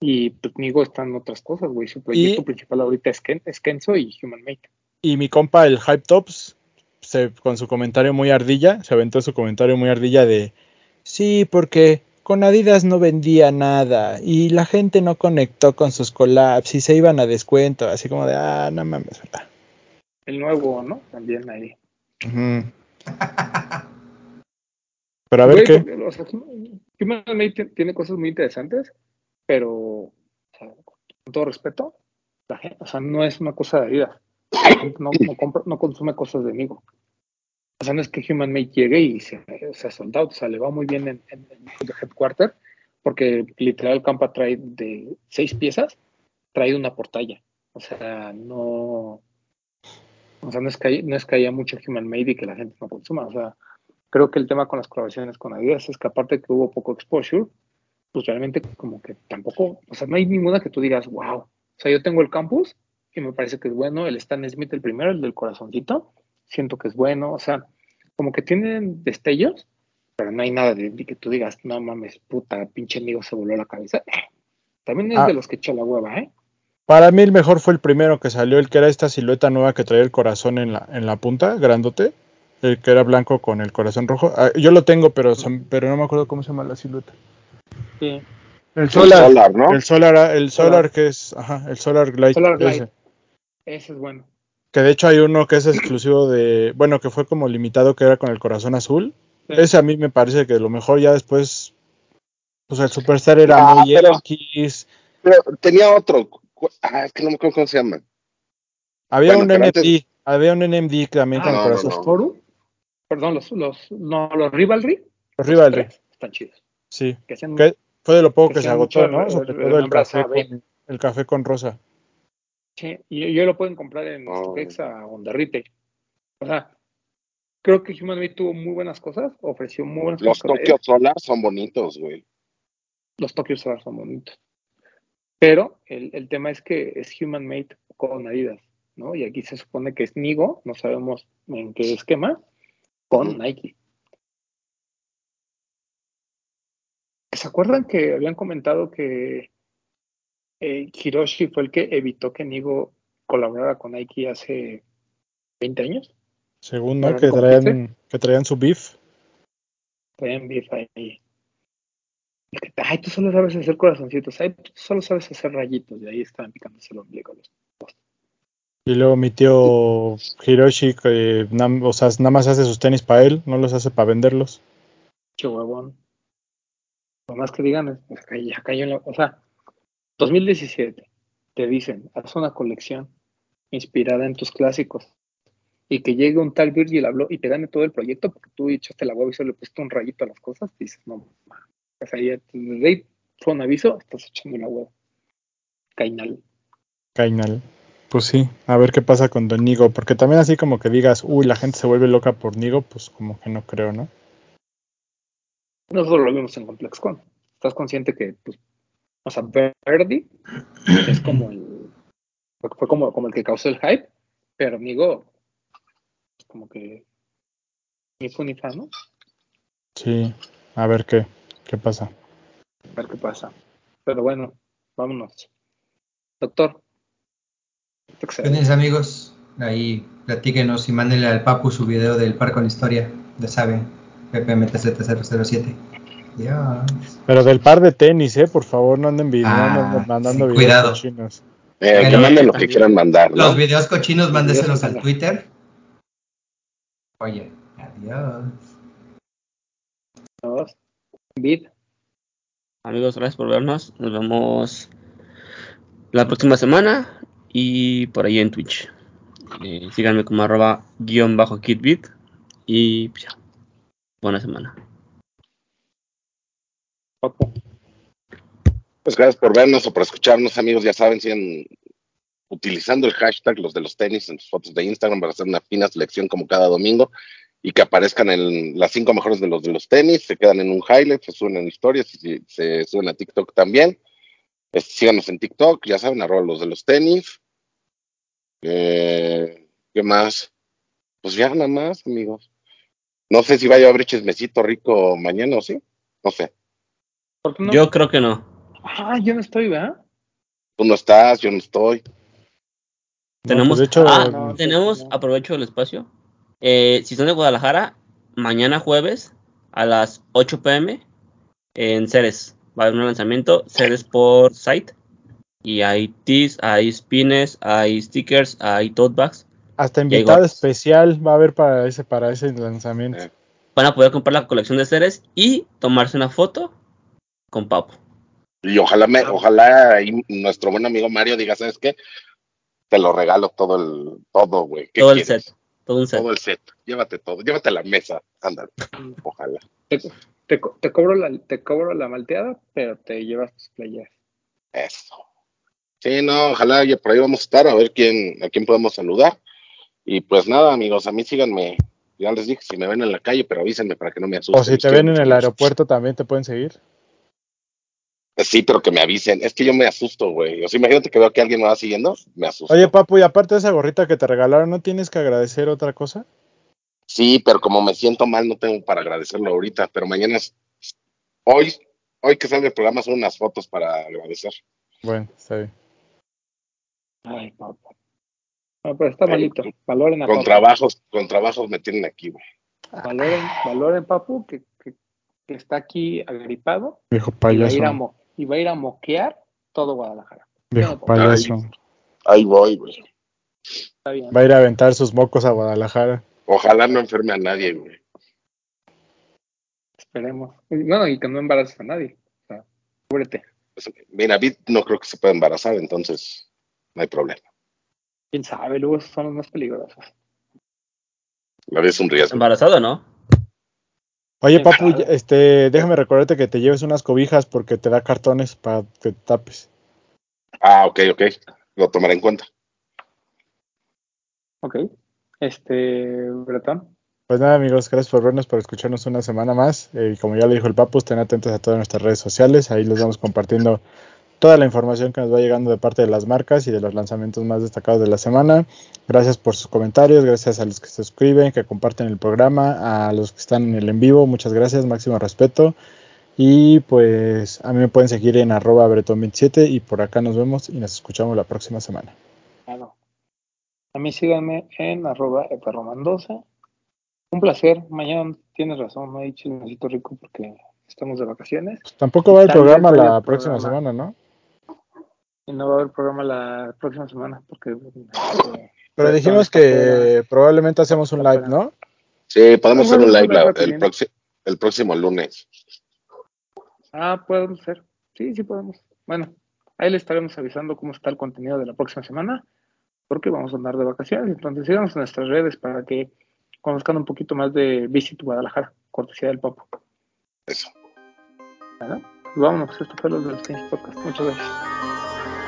y pues Nigo está en otras cosas, güey. Su proyecto Y- principal ahorita es, Ken, es Kenzo y Human Mate. Y mi compa, el Hype Tops, se, con su comentario muy ardilla, se aventó su comentario muy ardilla de, sí, porque con Adidas no vendía nada y la gente no conectó con sus collabs y se iban a descuento, así como de, ah, no mames, ¿verdad? El nuevo, ¿no? También ahí. Pero a ver Güey, qué. o sea, tiene- tiene cosas muy interesantes, pero, o sea, con todo respeto, la gente, o sea, no es una cosa de Adidas. Gente no, no, compra, no consume cosas de Nigo. O sea, no es que Human Mate llegue y se, se soldado, o sea, le va muy bien en, en, en el headquarter, porque literal Campa trae de seis piezas, trae una portalla. O sea, no. O sea, no es que, no es que haya mucho Human Made y que la gente no consuma. O sea, creo que el tema con las colaboraciones con Adidas es que aparte que hubo poco exposure, pues realmente como que tampoco, o sea, no hay ninguna que tú digas, wow. O sea, yo tengo el campus y me parece que es bueno, el Stan Smith el primero, el del corazoncito, siento que es bueno, o sea, como que tienen destellos, pero no hay nada de, de que tú digas, no mames, puta, pinche amigo se voló la cabeza. También es Ah. de los que echa la hueva, ¿eh? Para mí el mejor fue el primero que salió, el que era esta silueta nueva que traía el corazón en la, en la punta, grandote, el que era blanco con el corazón rojo. Ah, yo lo tengo, pero, son- pero no me acuerdo cómo se llama la silueta. Sí. El Solar, Solar, ¿no? el Solar, el Solar Solar. que es, ajá, el Solar Glide, Solar Glide. Ese. Es bueno. Que de hecho hay uno que es exclusivo de, bueno, que fue como limitado, que era con el corazón azul. Sí. Ese a mí me parece que lo mejor ya después, pues el Superstar era Ah, muy pero- X. Pero tenía otro. Ah, es que no me acuerdo cómo se llama. Había Bueno, un NMD, antes- había un NMD también Ah, con el no, corazón. no, Los Forum, perdón, los, los, no, los Rivalry, Los Rivalry, están chidos. sí. Que hacen Que fue de lo poco que que se agotó, ¿no? re- Sobre todo el café, con, el café con rosa. Sí, y yo lo pueden comprar en Oh. On the retail. O sea, creo que Human Made tuvo muy buenas cosas, ofreció muy buenas Los cosas. Tokyo Solar son bonitos, güey. Los Tokyo Solar son bonitos. Pero el, el tema es que es Human Made con Adidas, ¿no? Y aquí se supone que es Nigo, no sabemos en qué esquema, con. Nike. ¿Se acuerdan que habían comentado que eh, Hiroshi fue el que evitó que Nigo colaborara con Nike hace 20 años? Según, ¿no? Que traían, que traían su beef. Traían beef ahí. Ay, tú solo sabes hacer corazoncitos, ay, tú solo sabes hacer rayitos, y ahí estaban picándose el ombligo. los dos. Y luego mi tío Hiroshi, que o sea, nada más hace sus tenis para él, no los hace para venderlos. Qué huevón. Lo más que digan, es, acá, ya cayó en la- o sea, 2017, te dicen, haz una colección inspirada en tus clásicos y que llegue un tal Virgil habló y te gane todo el proyecto porque tú echaste la hueva y solo le pusiste un rayito a las cosas, dices, no, ya desde ahí fue un aviso, estás echando la hueva. Cainal. Kainal. Pues sí, a ver qué pasa con Don Nigo, porque también así como que digas, uy, la gente se vuelve loca por Nigo, pues como que no creo, ¿no? Nosotros lo vimos en ComplexCon. Estás consciente que, pues, o sea, Verdi es como el, fue como, como el que causó el hype, pero amigo, pues, como que ni fue ni ¿no? Sí, a ver qué, qué pasa. A ver qué pasa. Pero bueno, vámonos. Doctor. Buenos amigos, ahí platíquenos y mándenle al Papu su video del par con historia, ya saben, PPMTZ007. Pero del par de tenis, eh, por favor, no anden, vi- no Ah, anden mandando sí, videos cuidado. cochinos. Eh, que manden lo que quieran mandar, ¿no? Los videos cochinos, Los mándeselos al Twitter. Oye, adiós. Vid. Amigos, gracias por vernos. Nos vemos la próxima semana y por ahí en Twitch. Eh, síganme como arroba guion bajo kitbit y pues, ya. Buena semana. Pues gracias por vernos o por escucharnos, amigos. Ya saben, sigan utilizando el hashtag los de los tenis en sus fotos de Instagram para hacer una fina selección como cada domingo y que aparezcan en las cinco mejores de los de los tenis, se quedan en un highlight, se suben en historias y se, suben a TikTok también. Síganos en TikTok, ya saben, arroba los de los tenis. Eh, ¿Qué más? Pues ya nada más, amigos. No sé si vaya a haber chismecito rico mañana o sí. No sé. ¿Por qué no? Yo creo que no. Ah, yo no estoy, ¿verdad? Tú no estás, yo no estoy. No, Tenemos, pues de hecho, ah, no, tenemos, no. aprovecho el espacio. Eh, si son de Guadalajara, mañana jueves a las 8 pm en Ceres. Va a haber un lanzamiento, Ceres por site. Y hay tees, hay spines, hay stickers, hay tote bags. hasta invitado especial va a haber para ese, para ese lanzamiento. Van a poder comprar la colección de Ceres y tomarse una foto con Papo. Y ojalá me, ojalá ahí nuestro buen amigo Mario diga, ¿sabes qué? Te lo regalo todo el, todo, güey. ¿Qué Todo el set. Todo un set. Todo el set. Llévate todo, llévate a la mesa. Ándale. Ojalá. Te, te co- te cobro la, te cobro la malteada, pero te llevas tus playeras. Eso. Sí, no, ojalá oye, por ahí vamos a estar a ver quién, a quién podemos saludar. Y pues nada, amigos, a mí síganme. Ya les dije, si me ven en la calle, pero avísenme para que no me asusten. O si te ven en el aeropuerto también te pueden seguir. Sí, pero que me avisen. Es que yo me asusto, güey. O sea, imagínate que veo que alguien me va siguiendo, me asusto. Oye, Papu, y aparte de esa gorrita que te regalaron, ¿no tienes que agradecer otra cosa? Sí, pero como me siento mal, no tengo para agradecerlo ahorita. Pero mañana es. Hoy, hoy que salga el programa, son unas fotos para agradecer. Bueno, está bien. Ay, papá. No, pero está Ay, malito. Valoren a Con Papu. trabajos, con trabajos me tienen aquí, güey. Valoren, valoren, Papu, que, que, que está aquí agripado Viejo y va, a ir a payaso. mo- y va a ir a moquear todo Guadalajara. Viejo payaso. Ahí voy, güey. Está bien. Va a ir a aventar sus mocos a Guadalajara. Ojalá no enferme a nadie, güey. Esperemos. Bueno, y que no embaraces a nadie. O sea, cúbrete. Pues, Mira, Vid no creo que se pueda embarazar, entonces no hay problema. Quién sabe, luego son los más peligrosos. La vida es un riesgo. Embarazado, ¿no? Oye, Papu, este, déjame recordarte que te lleves unas cobijas porque te da cartones para que te tapes. Ah, ok, ok. Lo tomaré en cuenta. Ok. Este, Bretón. Pues nada, amigos, gracias por vernos, por escucharnos una semana más. Eh, y como ya le dijo el Papu, estén atentos a todas nuestras redes sociales. Ahí les vamos compartiendo toda la información que nos va llegando de parte de las marcas y de los lanzamientos más destacados de la semana. Gracias por sus comentarios, gracias a los que se suscriben, que comparten el programa, a los que están en el en vivo, muchas gracias, máximo respeto. Y pues a mí me pueden seguir en arroba bretón27 y por acá nos vemos y nos escuchamos la próxima semana. Claro. A mí síganme en arroba eperromandosa. Un placer. Mañana tienes razón, no hay chismecito rico porque estamos de vacaciones. Pues tampoco va el programa la el próxima semana, ¿no? Y no va a haber programa la próxima semana porque... eh, Pero dijimos que probablemente hacemos un live, ¿no? Sí, podemos hacer un live la- el, proxi- el próximo lunes. Ah, podemos ser. Sí, sí podemos. Bueno, ahí les estaremos avisando cómo está el contenido de la próxima semana, porque vamos a andar de vacaciones. Entonces síganos en nuestras redes para que conozcan un poquito más de Visit Guadalajara, cortesía del Popo. Eso. ¿Verdad? Pues vámonos, esto fue lo de los Podcast. Muchas gracias.